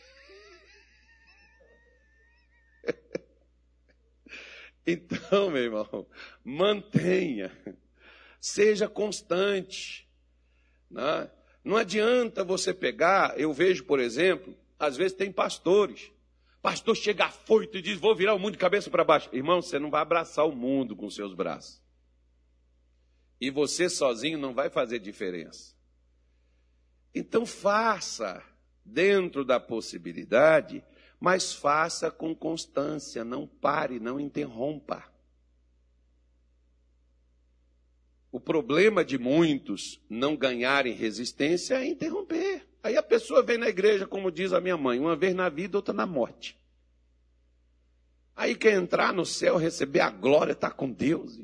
Speaker 1: Então, meu irmão, mantenha, seja constante. Né? Não adianta você pegar, eu vejo, por exemplo, às vezes tem pastores. Pastor chega afoito e diz: Vou virar o mundo de cabeça para baixo. Irmão, você não vai abraçar o mundo com seus braços. E você sozinho não vai fazer diferença. Então faça dentro da possibilidade, mas faça com constância, não pare, não interrompa. O problema de muitos não ganharem resistência é interromper. Aí a pessoa vem na igreja, como diz a minha mãe, uma vez na vida, outra na morte. Aí quer entrar no céu, receber a glória, estar tá com Deus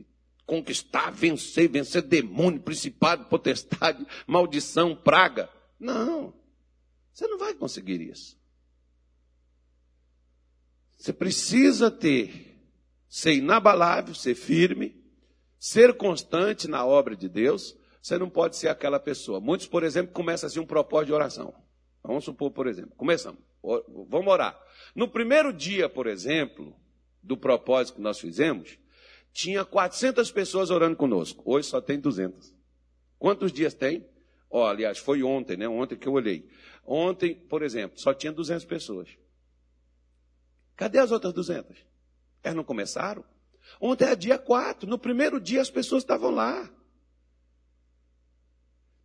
Speaker 1: conquistar, vencer, vencer demônio, principado, potestade, [LAUGHS] maldição, praga. Não, você não vai conseguir isso. Você precisa ter, ser inabalável, ser firme, ser constante na obra de Deus. Você não pode ser aquela pessoa. Muitos, por exemplo, começam assim um propósito de oração. Vamos supor, por exemplo, começamos, vamos orar. No primeiro dia, por exemplo, do propósito que nós fizemos, tinha 400 pessoas orando conosco. Hoje só tem 200. Quantos dias tem? Oh, aliás, foi ontem, né? Ontem que eu olhei. Ontem, por exemplo, só tinha 200 pessoas. Cadê as outras 200? Elas não começaram? Ontem é dia 4. No primeiro dia as pessoas estavam lá.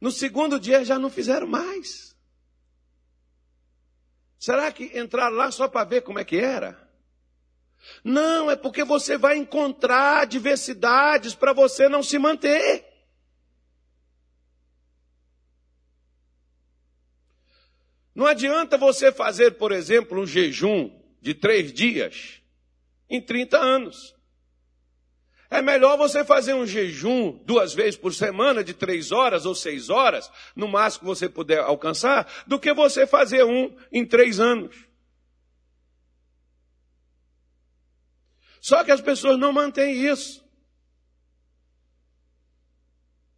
Speaker 1: No segundo dia já não fizeram mais. Será que entraram lá só para ver como é que era? Não, é porque você vai encontrar adversidades para você não se manter. Não adianta você fazer, por exemplo, um jejum de três dias em 30 anos. É melhor você fazer um jejum duas vezes por semana, de três horas ou seis horas, no máximo que você puder alcançar, do que você fazer um em três anos. Só que as pessoas não mantêm isso.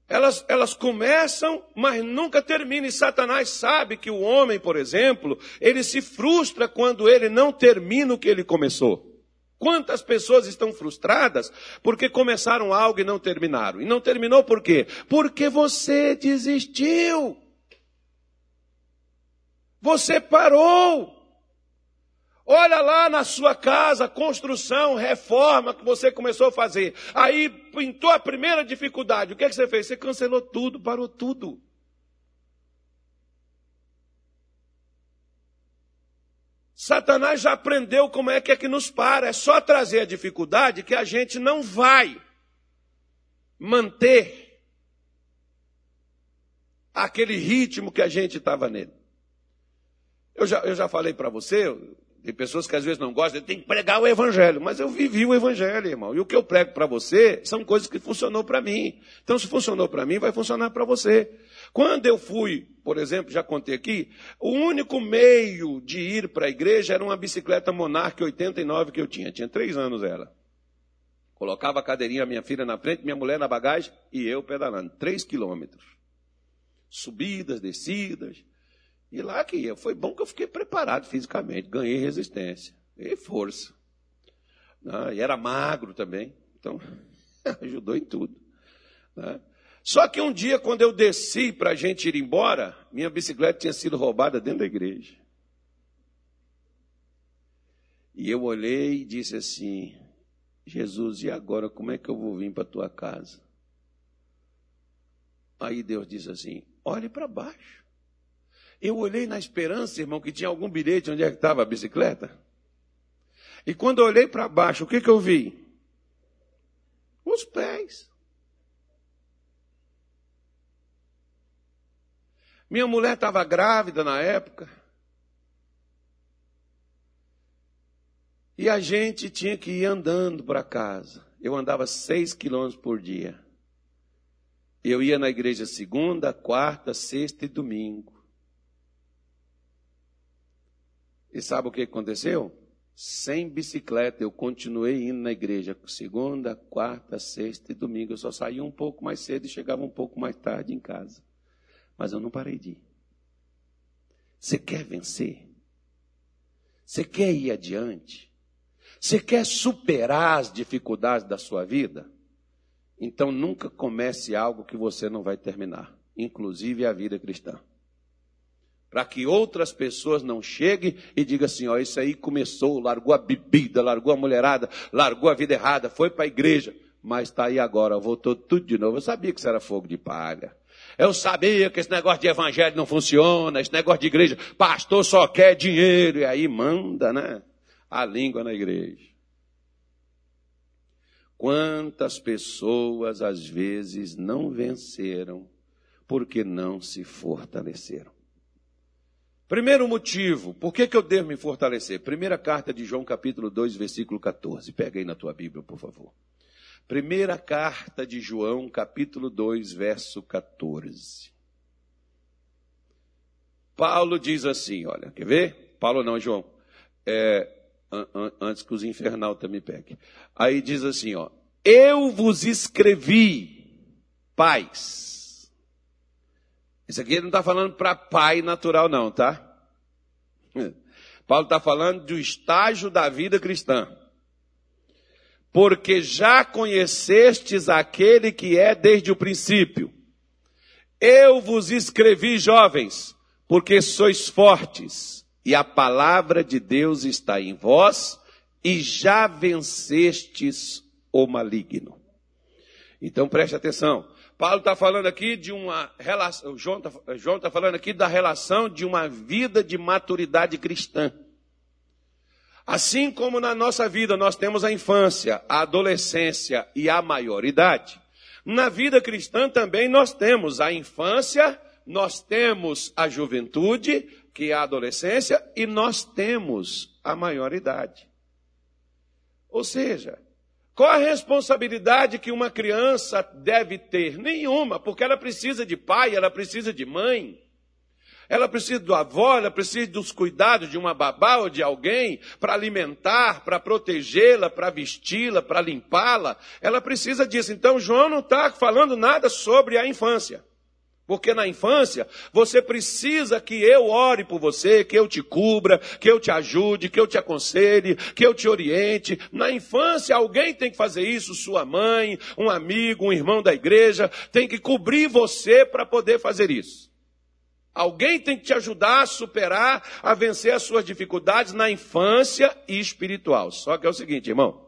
Speaker 1: Elas, elas começam, mas nunca terminam. E Satanás sabe que o homem, por exemplo, ele se frustra quando ele não termina o que ele começou. Quantas pessoas estão frustradas porque começaram algo e não terminaram? E não terminou por quê? Porque você desistiu. Você parou. Olha lá na sua casa, construção, reforma que você começou a fazer. Aí pintou a primeira dificuldade. O que, é que você fez? Você cancelou tudo, parou tudo. Satanás já aprendeu como é que é que nos para. É só trazer a dificuldade que a gente não vai manter aquele ritmo que a gente estava nele. Eu já, eu já falei para você, tem pessoas que às vezes não gostam, tem que pregar o evangelho, mas eu vivi o evangelho, irmão. E o que eu prego para você são coisas que funcionou para mim. Então, se funcionou para mim, vai funcionar para você. Quando eu fui, por exemplo, já contei aqui, o único meio de ir para a igreja era uma bicicleta Monarch 89 que eu tinha. Tinha três anos ela. Colocava a cadeirinha, minha filha na frente, minha mulher na bagagem e eu pedalando. Três quilômetros. Subidas, descidas. E lá que ia. Foi bom que eu fiquei preparado fisicamente, ganhei resistência, ganhei força. Né? E era magro também, então [LAUGHS] ajudou em tudo. Né? Só que um dia, quando eu desci para a gente ir embora, minha bicicleta tinha sido roubada dentro da igreja. E eu olhei e disse assim: Jesus, e agora como é que eu vou vir para a tua casa? Aí Deus disse assim: olhe para baixo. Eu olhei na esperança, irmão, que tinha algum bilhete onde é que estava a bicicleta. E quando eu olhei para baixo, o que, que eu vi? Os pés. Minha mulher estava grávida na época. E a gente tinha que ir andando para casa. Eu andava seis quilômetros por dia. Eu ia na igreja segunda, quarta, sexta e domingo. E sabe o que aconteceu? Sem bicicleta, eu continuei indo na igreja segunda, quarta, sexta e domingo. Eu só saía um pouco mais cedo e chegava um pouco mais tarde em casa. Mas eu não parei de ir. Você quer vencer? Você quer ir adiante? Você quer superar as dificuldades da sua vida? Então nunca comece algo que você não vai terminar, inclusive a vida cristã. Para que outras pessoas não cheguem e digam assim: ó, isso aí começou, largou a bebida, largou a mulherada, largou a vida errada, foi para a igreja, mas está aí agora, voltou tudo de novo. Eu sabia que isso era fogo de palha. Eu sabia que esse negócio de evangelho não funciona, esse negócio de igreja, pastor só quer dinheiro, e aí manda, né? A língua na igreja. Quantas pessoas às vezes não venceram porque não se fortaleceram? Primeiro motivo, por que, que eu devo me fortalecer? Primeira carta de João, capítulo 2, versículo 14. Pega aí na tua Bíblia, por favor. Primeira carta de João, capítulo 2, verso 14. Paulo diz assim, olha, quer ver? Paulo não, João. É, antes que os infernal também peguem. Aí diz assim, ó. Eu vos escrevi, pais isso aqui ele não está falando para pai natural, não, tá? Paulo está falando do estágio da vida cristã. Porque já conhecestes aquele que é desde o princípio. Eu vos escrevi, jovens, porque sois fortes, e a palavra de Deus está em vós, e já vencestes o maligno. Então preste atenção. Paulo está falando aqui de uma relação, João está tá falando aqui da relação de uma vida de maturidade cristã. Assim como na nossa vida nós temos a infância, a adolescência e a maioridade, na vida cristã também nós temos a infância, nós temos a juventude, que é a adolescência, e nós temos a maioridade. Ou seja, qual a responsabilidade que uma criança deve ter? Nenhuma, porque ela precisa de pai, ela precisa de mãe. Ela precisa do avô, ela precisa dos cuidados de uma babá ou de alguém para alimentar, para protegê-la, para vesti-la, para limpá-la. Ela precisa disso. Então, João não está falando nada sobre a infância. Porque na infância, você precisa que eu ore por você, que eu te cubra, que eu te ajude, que eu te aconselhe, que eu te oriente. Na infância, alguém tem que fazer isso, sua mãe, um amigo, um irmão da igreja, tem que cobrir você para poder fazer isso. Alguém tem que te ajudar a superar, a vencer as suas dificuldades na infância e espiritual. Só que é o seguinte, irmão.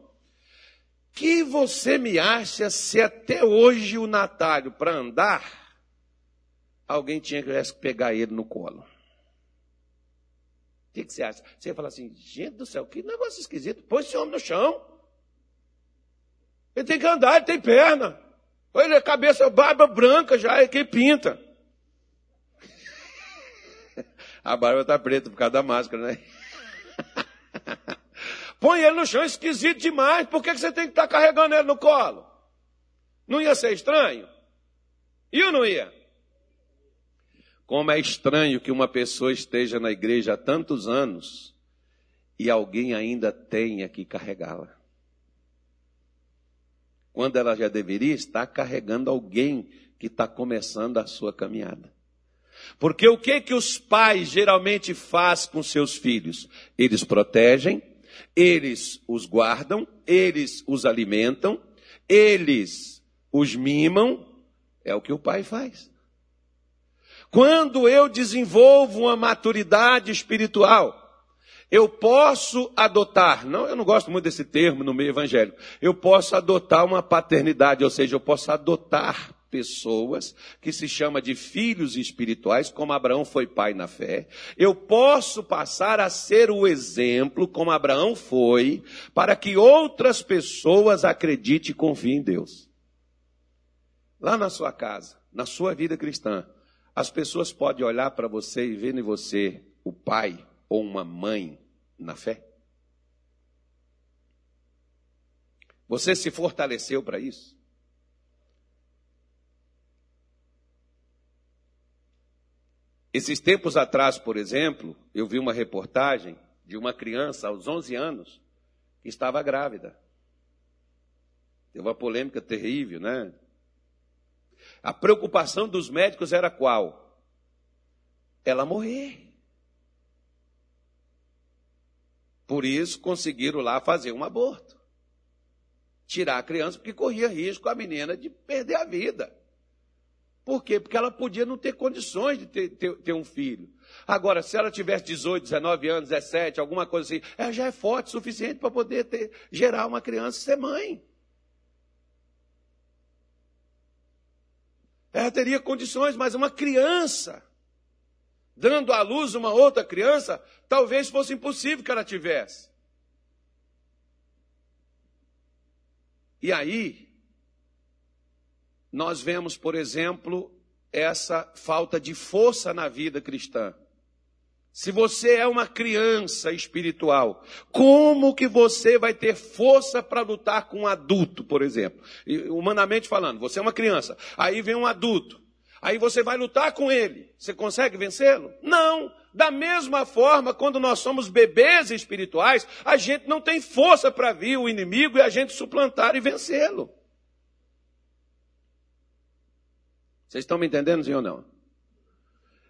Speaker 1: Que você me acha se até hoje o Natário, para andar, alguém tinha que pegar ele no colo. O que, que, você acha? Você ia falar assim, gente do céu, que negócio esquisito. Põe esse homem no chão. Ele tem que andar, ele tem perna. Olha, a cabeça, barba branca já, é quem pinta. [LAUGHS] A barba está preta por causa da máscara, né? [LAUGHS] Põe ele no chão, esquisito demais. Por que você tem que estar tá carregando ele no colo? Não ia ser estranho? E ou não ia? Como é estranho que uma pessoa esteja na igreja há tantos anos e alguém ainda tenha que carregá-la. Quando ela já deveria estar carregando alguém que está começando a sua caminhada. Porque o que que os pais geralmente fazem com seus filhos? Eles protegem, eles os guardam, eles os alimentam, eles os mimam, É o que o pai faz. Quando eu desenvolvo uma maturidade espiritual, eu posso adotar, não, eu não gosto muito desse termo no meio evangélico, eu posso adotar uma paternidade, ou seja, eu posso adotar pessoas que se chama de filhos espirituais, como Abraão foi pai na fé. Eu posso passar a ser o exemplo, como Abraão foi, para que outras pessoas acreditem e confiem em Deus. Lá na sua casa, na sua vida cristã, as pessoas podem olhar para você e ver em você o pai ou uma mãe na fé? Você se fortaleceu para isso? Esses tempos atrás, por exemplo, eu vi uma reportagem de uma criança aos 11 anos que estava grávida. Teve uma polêmica terrível, né? A preocupação dos médicos era qual? Ela morrer. Por isso conseguiram lá fazer um aborto. Tirar a criança, porque corria risco a menina de perder a vida. Por quê? Porque ela podia não ter condições de ter, ter, ter, um filho. Agora, se ela tivesse 18, 19 anos, 17, alguma coisa assim, ela já é forte o suficiente para poder ter, gerar uma criança e ser mãe. Ela teria condições, mas uma criança, dando à luz uma outra criança, talvez fosse impossível que ela tivesse. E aí, nós vemos, por exemplo, essa falta de força na vida cristã. Se você é uma criança espiritual, como que você vai ter força para lutar com um adulto, por exemplo? Humanamente falando, você é uma criança, aí vem um adulto, aí você vai lutar com ele, você consegue vencê-lo? Não! Da mesma forma, quando nós somos bebês espirituais, a gente não tem força para vir o inimigo e a gente suplantar e vencê-lo. Vocês estão me entendendo, sim ou não?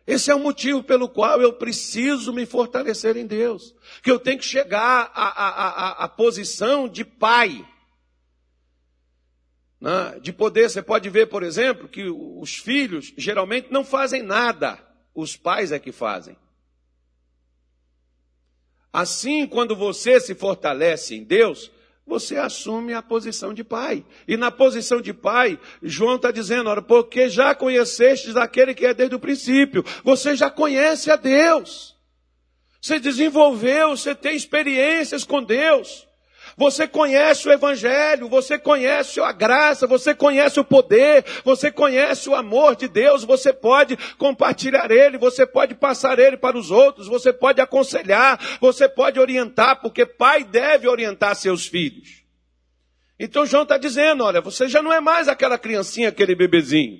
Speaker 1: Esse é o motivo pelo qual eu preciso me fortalecer em Deus. Que eu tenho que chegar à, posição de pai. Né? De poder, você pode ver, por exemplo, que os filhos geralmente não fazem nada, os pais é que fazem. Assim, quando você se fortalece em Deus, você assume a posição de pai. E na posição de pai, João está dizendo, olha, porque já conhecestes aquele que é desde o princípio. Você já conhece a Deus. Você desenvolveu, você tem experiências com Deus. Você conhece o Evangelho, você conhece a graça, você conhece o poder, você conhece o amor de Deus, você pode compartilhar ele, você pode passar ele para os outros, você pode aconselhar, você pode orientar, porque pai deve orientar seus filhos. Então João está dizendo: olha, você já não é mais aquela criancinha, aquele bebezinho.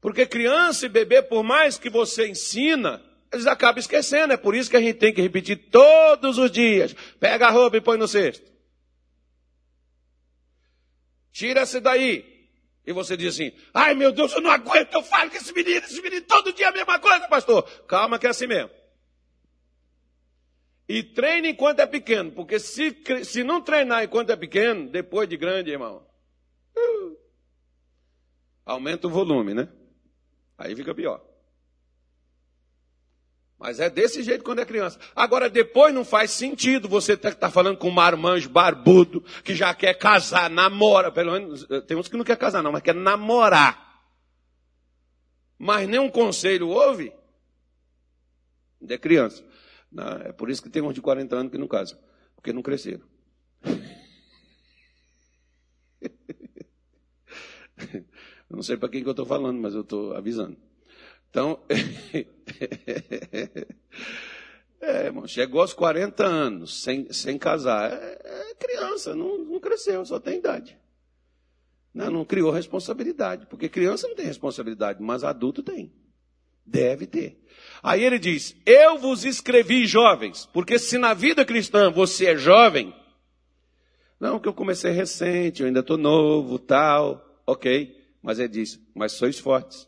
Speaker 1: Porque criança e bebê, por mais que você ensina, eles acabam esquecendo. É por isso que a gente tem que repetir todos os dias. Pega a roupa e põe no cesto. Tira-se daí. E você diz assim, ai meu Deus, eu não aguento, eu falo com esse menino, esse menino todo dia a mesma coisa, pastor. Calma que é assim mesmo. E treine enquanto é pequeno, porque se, se não treinar enquanto é pequeno, depois de grande, irmão, uh, aumenta o volume, né? Aí fica pior. Mas é desse jeito quando é criança. Agora, depois não faz sentido você estar tá, tá falando com um marmanjo barbudo que já quer casar, namora. Pelo menos, eh, tem uns que não quer casar, não, mas quer namorar. Mas nenhum conselho houve. Ainda é criança. Não, é por isso que tem uns de 40 anos que não casam. Porque não cresceram. [LAUGHS] Eu não sei para quem que eu estou falando, mas eu estou avisando. Então, [LAUGHS] é, irmão, chegou aos 40 anos sem, sem casar. É, é criança, não, não, cresceu, só tem idade. Não, não criou responsabilidade, porque criança não tem responsabilidade, mas adulto tem. Deve ter. Aí ele diz: Eu vos escrevi jovens, porque se na vida cristã você é jovem, não que eu comecei recente, eu ainda estou novo, tal, ok. Mas ele diz: Mas sois fortes.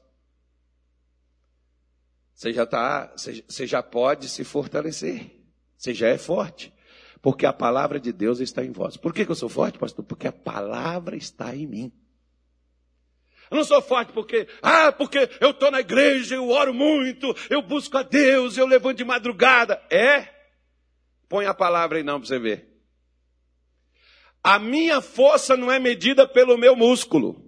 Speaker 1: Você já tá, você já pode se fortalecer. Você já é forte. Porque a palavra de Deus está em vós. Por que, que eu sou forte, pastor? Porque a palavra está em mim. Eu não sou forte porque, ah, porque eu estou na igreja, eu oro muito, eu busco a Deus, eu levanto de madrugada. É? Põe a palavra aí não para você ver. A minha força não é medida pelo meu músculo.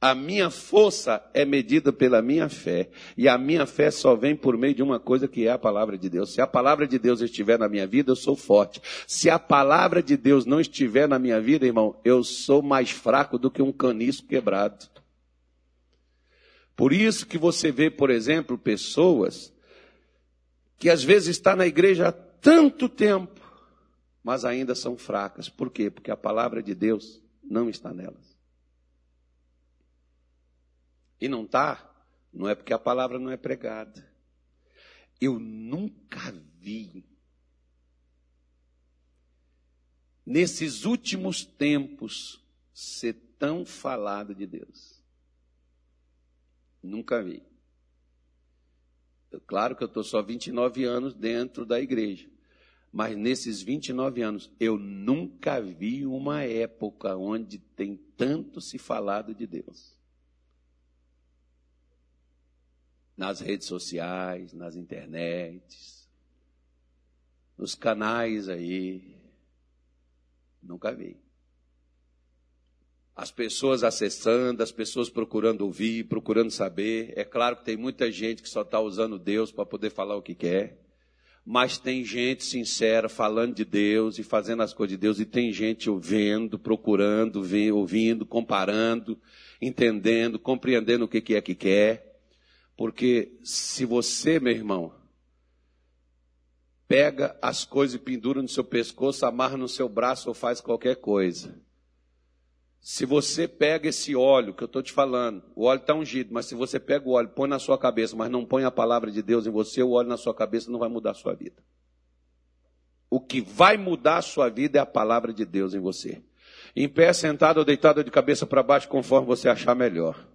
Speaker 1: A minha força é medida pela minha fé. E a minha fé só vem por meio de uma coisa que é a palavra de Deus. Se a palavra de Deus estiver na minha vida, eu sou forte. Se a palavra de Deus não estiver na minha vida, irmão, eu sou mais fraco do que um caniço quebrado. Por isso que você vê, por exemplo, pessoas que às vezes está na igreja há tanto tempo, mas ainda são fracas. Por quê? Porque a palavra de Deus não está nelas. E não está, não é porque a palavra não é pregada. Eu nunca vi, nesses últimos tempos, ser tão falado de Deus. Nunca vi. Claro que eu estou só 29 anos dentro da igreja. Mas nesses 29 anos, eu nunca vi uma época onde tem tanto se falado de Deus. Nas redes sociais, nas internets, nos canais aí. Nunca vi. As pessoas acessando, as pessoas procurando ouvir, procurando saber. É claro que tem muita gente que só está usando Deus para poder falar o que quer. Mas tem gente sincera falando de Deus e fazendo as coisas de Deus, e tem gente ouvindo, procurando, ouvindo, comparando, entendendo, compreendendo o que é que quer. Porque se você, meu irmão, pega as coisas e pendura no seu pescoço, amarra no seu braço ou faz qualquer coisa. Se você pega esse óleo que eu estou te falando, o óleo está ungido, mas se você pega o óleo, põe na sua cabeça, mas não põe a palavra de Deus em você, o óleo na sua cabeça não vai mudar a sua vida. O que vai mudar a sua vida é a palavra de Deus em você. Em pé, sentado ou deitado de cabeça para baixo, conforme você achar melhor.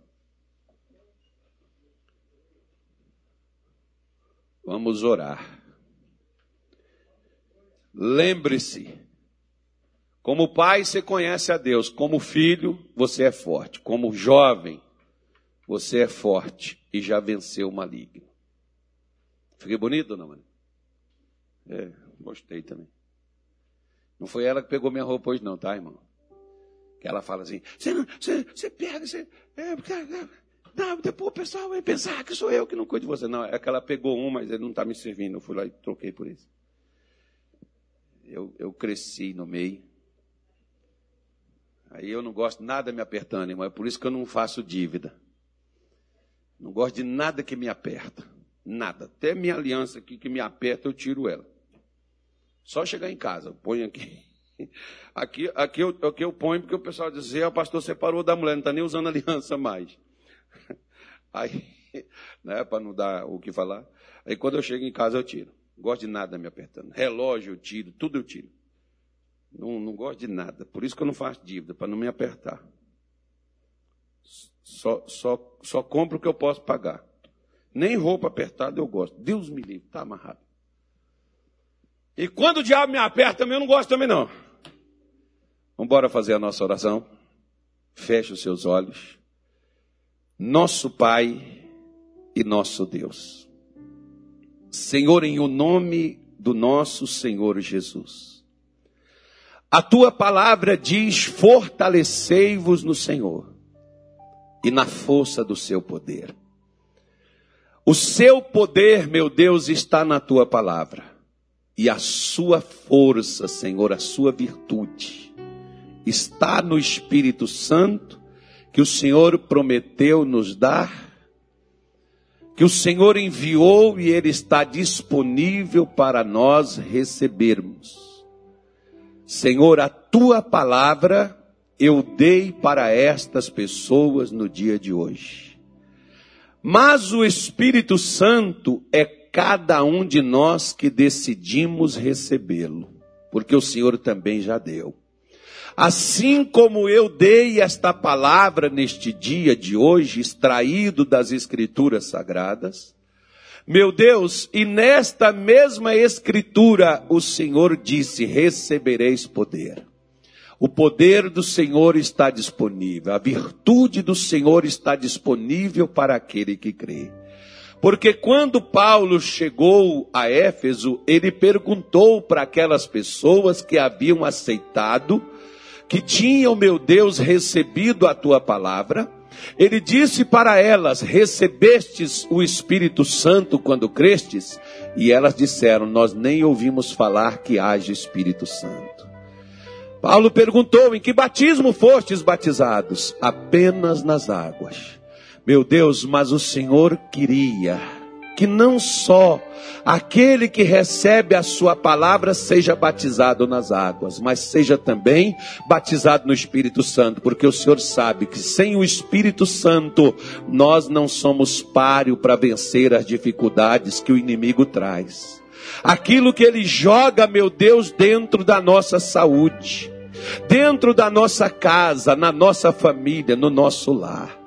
Speaker 1: Vamos orar. Lembre-se, como pai você conhece a Deus, como filho você é forte, como jovem você é forte e já venceu o maligno. Fiquei bonito, não, mano? É, gostei também. Não foi ela que pegou minha roupa hoje, não, tá, irmão? Que ela fala assim: você, você, você pega, você. É, não, depois o pessoal vai pensar que sou eu que não cuido de você. Não, é que ela pegou um, mas ele não está me servindo. Eu fui lá e troquei por isso. Eu, eu cresci no meio. Aí eu não gosto nada me apertando, irmão. É por isso que eu não faço dívida. Não gosto de nada que me aperta. Nada. Até minha aliança aqui que me aperta, eu tiro ela. Só chegar em casa, eu ponho aqui. [LAUGHS] Aqui, aqui, eu, aqui eu ponho porque o pessoal diz, o pastor separou da mulher, não está nem usando aliança mais. [LAUGHS] Aí, né, para não dar o que falar. Aí quando eu chego em casa eu tiro. Não gosto de nada me apertando. Relógio eu tiro, tudo eu tiro. Não, não gosto de nada. Por isso que eu não faço dívida, para não me apertar. Só, só, só compro o que eu posso pagar. Nem roupa apertada eu gosto. Deus me livre, está amarrado. E quando o diabo me aperta, eu não gosto também não. Vamos fazer a nossa oração. Feche os seus olhos nosso Pai e nosso Deus. Senhor, em o nome do nosso Senhor Jesus. A tua palavra diz: fortalecei-vos no Senhor e na força do seu poder. O seu poder, meu Deus, está na tua palavra. E a sua força, Senhor, a sua virtude, está no Espírito Santo que o Senhor prometeu nos dar, que o Senhor enviou e ele está disponível para nós recebermos. Senhor, a tua palavra eu dei para estas pessoas no dia de hoje. Mas o Espírito Santo é cada um de nós que decidimos recebê-lo, porque o Senhor também já deu. Assim como eu dei esta palavra neste dia de hoje, extraído das Escrituras Sagradas, meu Deus, e nesta mesma Escritura o Senhor disse: recebereis poder. O poder do Senhor está disponível, a virtude do Senhor está disponível para aquele que crê. Porque quando Paulo chegou a Éfeso, ele perguntou para aquelas pessoas que haviam aceitado, que tinham, meu Deus, recebido a tua palavra, ele disse para elas: Recebestes o Espírito Santo quando crestes? E elas disseram: Nós nem ouvimos falar que haja Espírito Santo. Paulo perguntou: Em que batismo fostes batizados? Apenas nas águas. Meu Deus, mas o Senhor queria que não só aquele que recebe a sua palavra seja batizado nas águas, mas seja também batizado no Espírito Santo, porque o Senhor sabe que sem o Espírito Santo nós não somos páreo para vencer as dificuldades que o inimigo traz. Aquilo que ele joga, meu Deus, dentro da nossa saúde dentro da nossa casa, na nossa família, no nosso lar.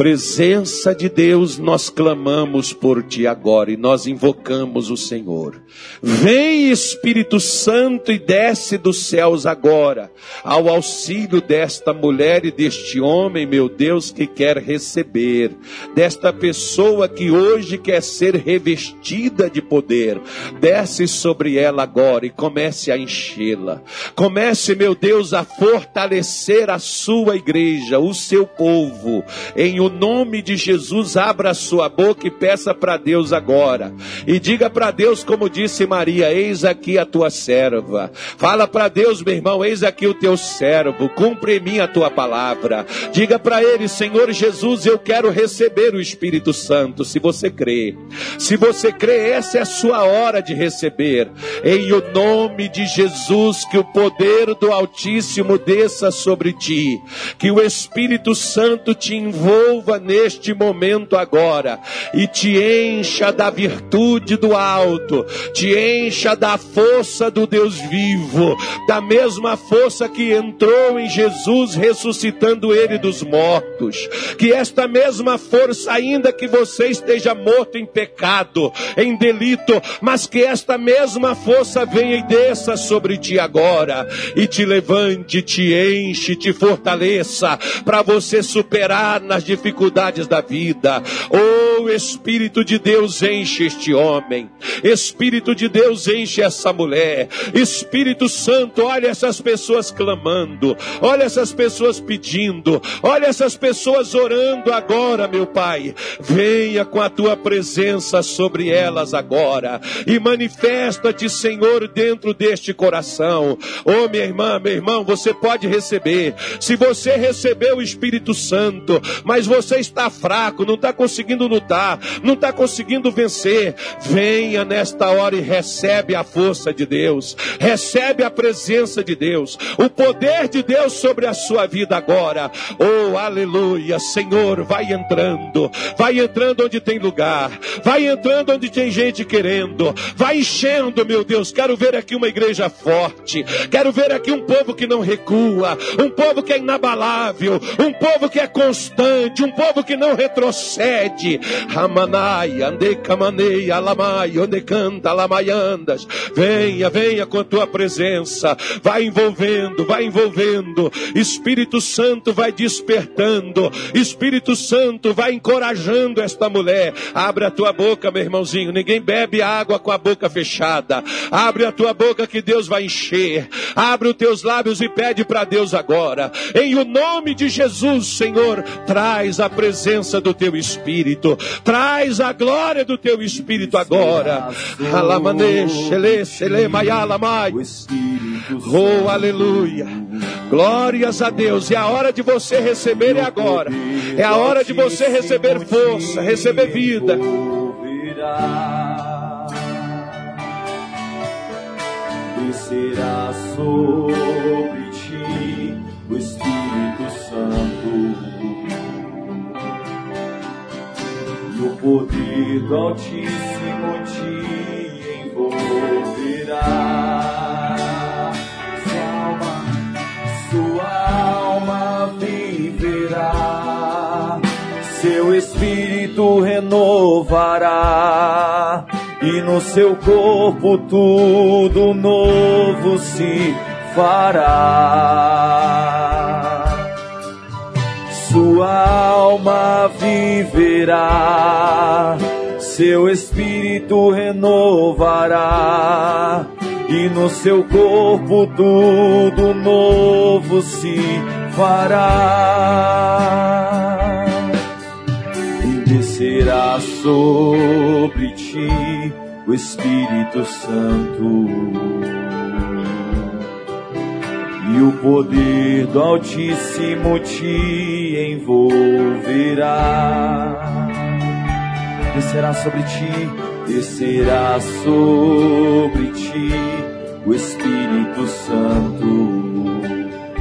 Speaker 1: Presença de Deus, nós clamamos por ti agora e nós invocamos o Senhor. Vem Espírito Santo e desce dos céus agora, ao auxílio desta mulher e deste homem, meu Deus, que quer receber, desta pessoa que hoje quer ser revestida de poder. Desce sobre ela agora e comece a enchê-la. Comece, meu Deus, a fortalecer a sua igreja, o seu povo, em o nome de Jesus, abra sua boca e peça para Deus agora. E diga para Deus, como disse Maria: Eis aqui a tua serva. Fala para Deus, meu irmão: Eis aqui o teu servo. Cumpre em mim a tua palavra. Diga para ele: Senhor Jesus, eu quero receber o Espírito Santo. Se você crê, se você crê, essa é a sua hora de receber. Em o nome de Jesus, que o poder do Altíssimo desça sobre ti. Que o Espírito Santo te envolva envolva neste momento agora e te encha da virtude do alto, te encha da força do Deus vivo, da mesma força que entrou em Jesus ressuscitando ele dos mortos. Que esta mesma força, ainda que você esteja morto em pecado, em delito, mas que esta mesma força venha e desça sobre ti agora e te levante, te enche, te fortaleça para você superar nas dificuldades dificuldades da vida. Oh, Espírito de Deus enche este homem. Espírito de Deus enche essa mulher. Espírito Santo, olha essas pessoas clamando. Olha essas pessoas pedindo. Olha essas pessoas orando agora, meu Pai. Venha com a tua presença sobre elas agora e manifesta-te, Senhor, dentro deste coração. Oh, minha irmã, meu irmão, você pode receber. Se você recebeu o Espírito Santo, mas você está fraco, não está conseguindo lutar, não está conseguindo vencer, venha nesta hora e recebe a força de Deus, recebe a presença de Deus, o poder de Deus sobre a sua vida agora. Oh, aleluia, Senhor, vai entrando, vai entrando onde tem lugar, vai entrando onde tem gente querendo, vai enchendo, meu Deus. Quero ver aqui uma igreja forte, quero ver aqui um povo que não recua, um povo que é inabalável, um povo que é constante, um um povo que não retrocede. Ramanai, andecamaneia, alamai, onde canta, alamaiandas. Venha, venha com a tua presença. Vai envolvendo, vai envolvendo. Espírito Santo vai despertando. Espírito Santo vai encorajando esta mulher. Abre a tua boca, meu irmãozinho. Ninguém bebe água com a boca fechada. Abre a tua boca que Deus vai encher. Abre os teus lábios e pede para Deus agora. Em o nome de Jesus, Senhor, traz a presença do teu Espírito. Traz a glória do teu Espírito agora. Oh, aleluia. Glórias a Deus. E a hora de você receber é agora. É a hora de você receber força, receber vida.
Speaker 2: Descerá sobre ti o Espírito Santo poder do Altíssimo te envolverá. Sua alma, sua alma viverá, seu espírito renovará, e no seu corpo tudo novo se fará. Sua alma viverá, seu espírito renovará, e no seu corpo tudo novo se fará. E descerá sobre ti o Espírito Santo. E o poder do Altíssimo te envolverá. Descerá sobre ti, descerá sobre ti o Espírito Santo.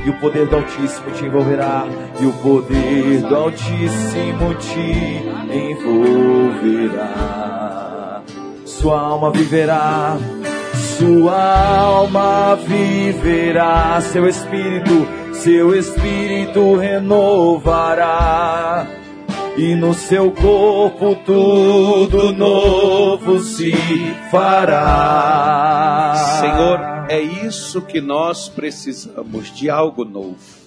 Speaker 2: E o poder do Altíssimo te envolverá, e o poder do Altíssimo te envolverá sua alma viverá, sua alma viverá, seu espírito, seu espírito renovará. E no seu corpo tudo novo se fará.
Speaker 1: Senhor, é isso que nós precisamos de algo novo.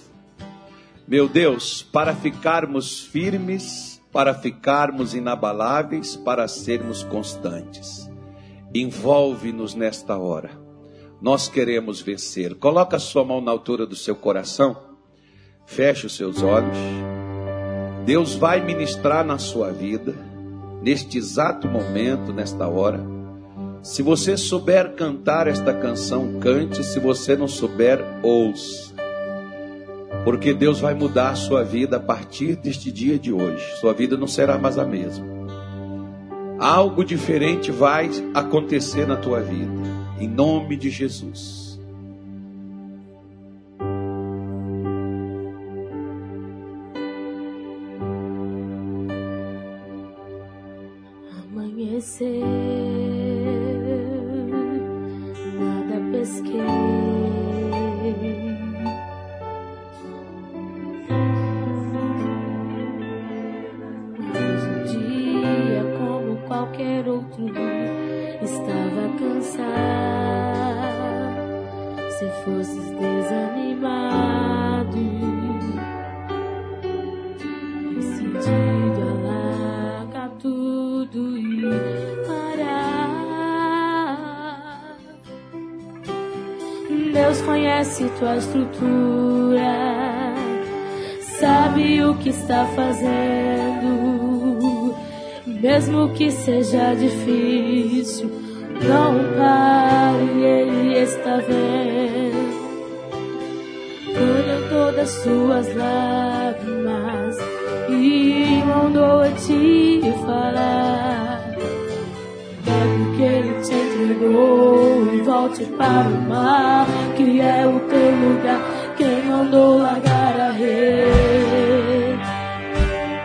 Speaker 1: Meu Deus, para ficarmos firmes, para ficarmos inabaláveis, para sermos constantes. Envolve-nos nesta hora. Nós queremos vencer. Coloca a sua mão na altura do seu coração. Feche os seus olhos. Deus vai ministrar na sua vida, neste exato momento, nesta hora. Se você souber cantar esta canção, cante. Se você não souber, ouça. Porque Deus vai mudar a sua vida a partir deste dia de hoje. Sua vida não será mais a mesma algo diferente vai acontecer na tua vida, em nome de Jesus.
Speaker 3: Para o mar, que é o teu lugar. Quem mandou largar a rede?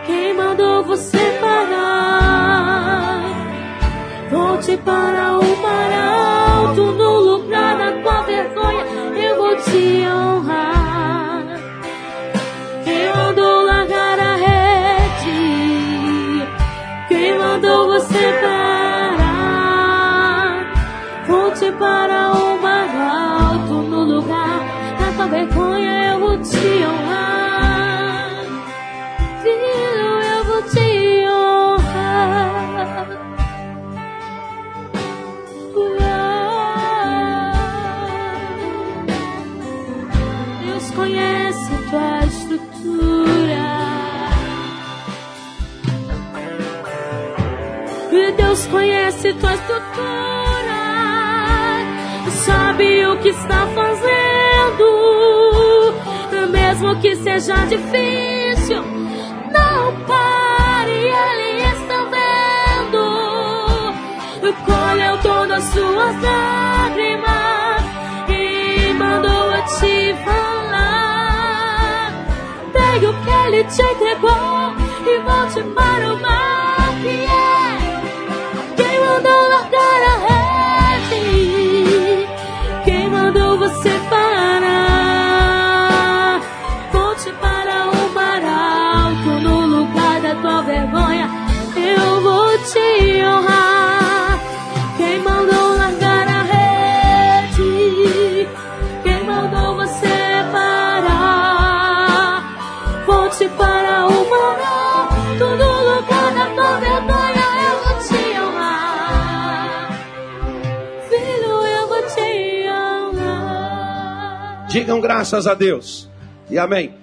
Speaker 3: Quem mandou você parar? Volte para o que está fazendo mesmo que seja difícil, não pare, Ele está vendo. Colheu todas as suas lágrimas e mandou a te falar. Pegue o que Ele te entregou e volte para o mar que é. Quem mandou largar a rede?
Speaker 1: Digam graças a Deus. E amém.